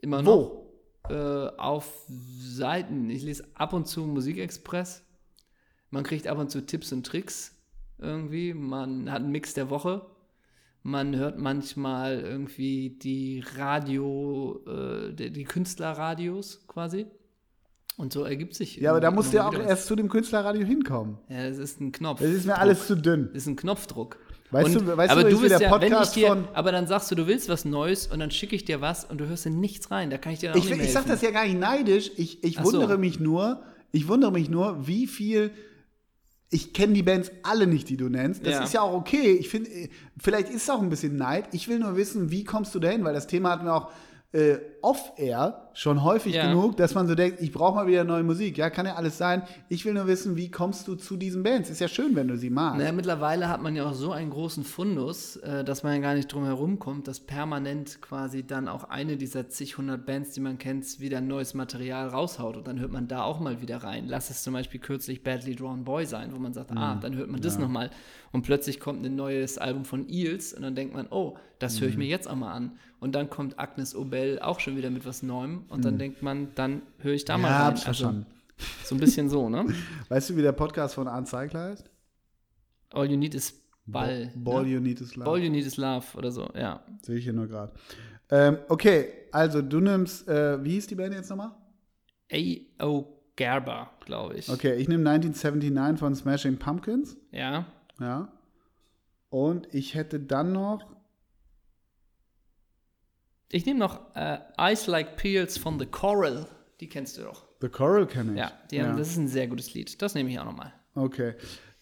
Immer noch. Wo? Äh, auf Seiten. Ich lese ab und zu Musikexpress. Man kriegt ab und zu Tipps und Tricks irgendwie. Man hat einen Mix der Woche. Man hört manchmal irgendwie die Radio, äh, die Künstlerradios quasi. Und so ergibt sich. Ja, aber da musst du ja auch was. erst zu dem Künstlerradio hinkommen. Ja, das ist ein Knopf. Das ist mir alles zu dünn. Das ist ein Knopfdruck. Weißt du- weißt aber du, du bist der ja, wenn ich Podcast dir, von- aber dann sagst du, du willst was Neues und dann schicke ich dir was und du hörst in nichts rein. Da kann ich dir dann auch Ich, nicht ich sag helfen. das ja gar nicht neidisch. Ich, ich Ach so. wundere mich nur, ich wundere mich nur, wie viel. Ich kenne die Bands alle nicht, die du nennst. Das Ja. ist ja auch okay. Ich finde, äh, vielleicht ist es auch ein bisschen Neid. Ich will nur wissen, wie kommst du dahin? Weil das Thema hatten wir auch äh, off-air schon häufig Ja. genug, dass man so denkt, ich brauche mal wieder neue Musik. Ja, kann ja alles sein. Ich will nur wissen, wie kommst du zu diesen Bands? Ist ja schön, wenn du sie magst. Naja, mittlerweile hat man ja auch so einen großen Fundus, äh, dass man ja gar nicht drum herum kommt, dass permanent quasi dann auch eine dieser zig hundert Bands, die man kennt, wieder neues Material raushaut. Und dann hört man da auch mal wieder rein. Lass es zum Beispiel kürzlich Badly Drawn Boy sein, wo man sagt, ah, Mhm. dann hört man das nochmal. Und plötzlich kommt ein neues Album von Eels und dann denkt man, oh, das höre ich Mhm. mir jetzt auch mal an. Und dann kommt Agnes Obel auch schon wieder mit was Neuem. Und dann denkt man, dann höre ich da mal Mhm. ja, rein. hab's verstanden. so ein bisschen so, ne? Weißt du, wie der Podcast von Arndt Zeigler heißt? All you need is Ball. Ball ne? You Need Is Love. All you need is love oder so, ja. Sehe ich hier nur gerade. Ähm, okay, also du nimmst, äh, wie hieß die Band jetzt nochmal? A.O. Gerber, glaube ich. Okay, ich nehme 1979 von Smashing Pumpkins. Ja. Ja. Und ich hätte dann noch. Ich nehme noch äh, Ice Like Peels von The Coral. Die kennst du doch. The Coral kenne ich. Ja, die haben, das ist ein sehr gutes Lied. Das nehme ich auch nochmal. Okay.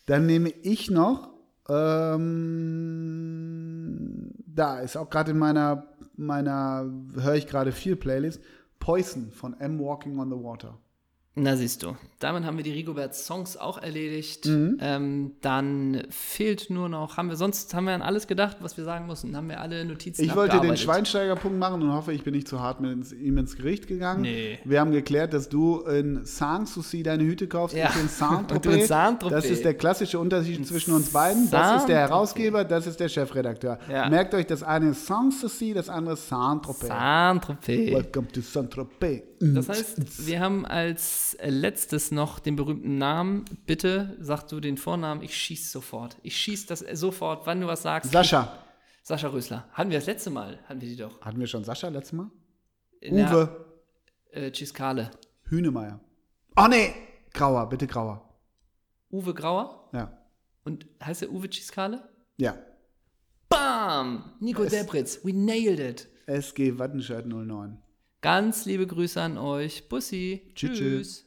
Dann nehme ich noch. Ähm, da ist auch gerade in meiner, meiner höre ich gerade viel Playlist. Poison von M Walking on the Water. Na siehst du, damit haben wir die Rigobert Songs auch erledigt. Mhm. Ähm, dann fehlt nur noch, haben wir sonst haben wir an alles gedacht, was wir sagen mussten, haben wir alle Notizen Ich wollte den. Schweinsteiger-Punkt machen und hoffe, ich bin nicht zu hart mit ins, ihm ins Gericht gegangen. Nee. Wir haben geklärt, dass du in Saint-Souci deine Hüte kaufst, Ja. ich in Saint-Tropez. Das ist der klassische Unterschied zwischen uns beiden. Das ist der. Herausgeber, das ist der Chefredakteur. Ja. Merkt euch, das eine ist Saint-Souci, das andere ist Saint-Tropez. Saint-Tropez. Welcome to Saint-Tropez. Das heißt, wir haben als letztes noch den berühmten Namen. Bitte sag du den Vornamen, ich schieß sofort. Ich schieß das sofort, wann du was sagst. Sascha. Sascha Rösler. Hatten wir das letzte Mal? Hatten wir die doch. Hatten wir schon Sascha letztes Mal? Na, Uwe äh, Ciscale. Hühnemeier. Oh nee, Grauer, bitte Grauer. Uwe Grauer. Ja. Und heißt er Uwe Ciscale? Ja. Bam! Nico Debritz. We nailed it. SG Wattenscheid 09. Ganz liebe Grüße an euch. Bussi. Tschüss. Tschüss.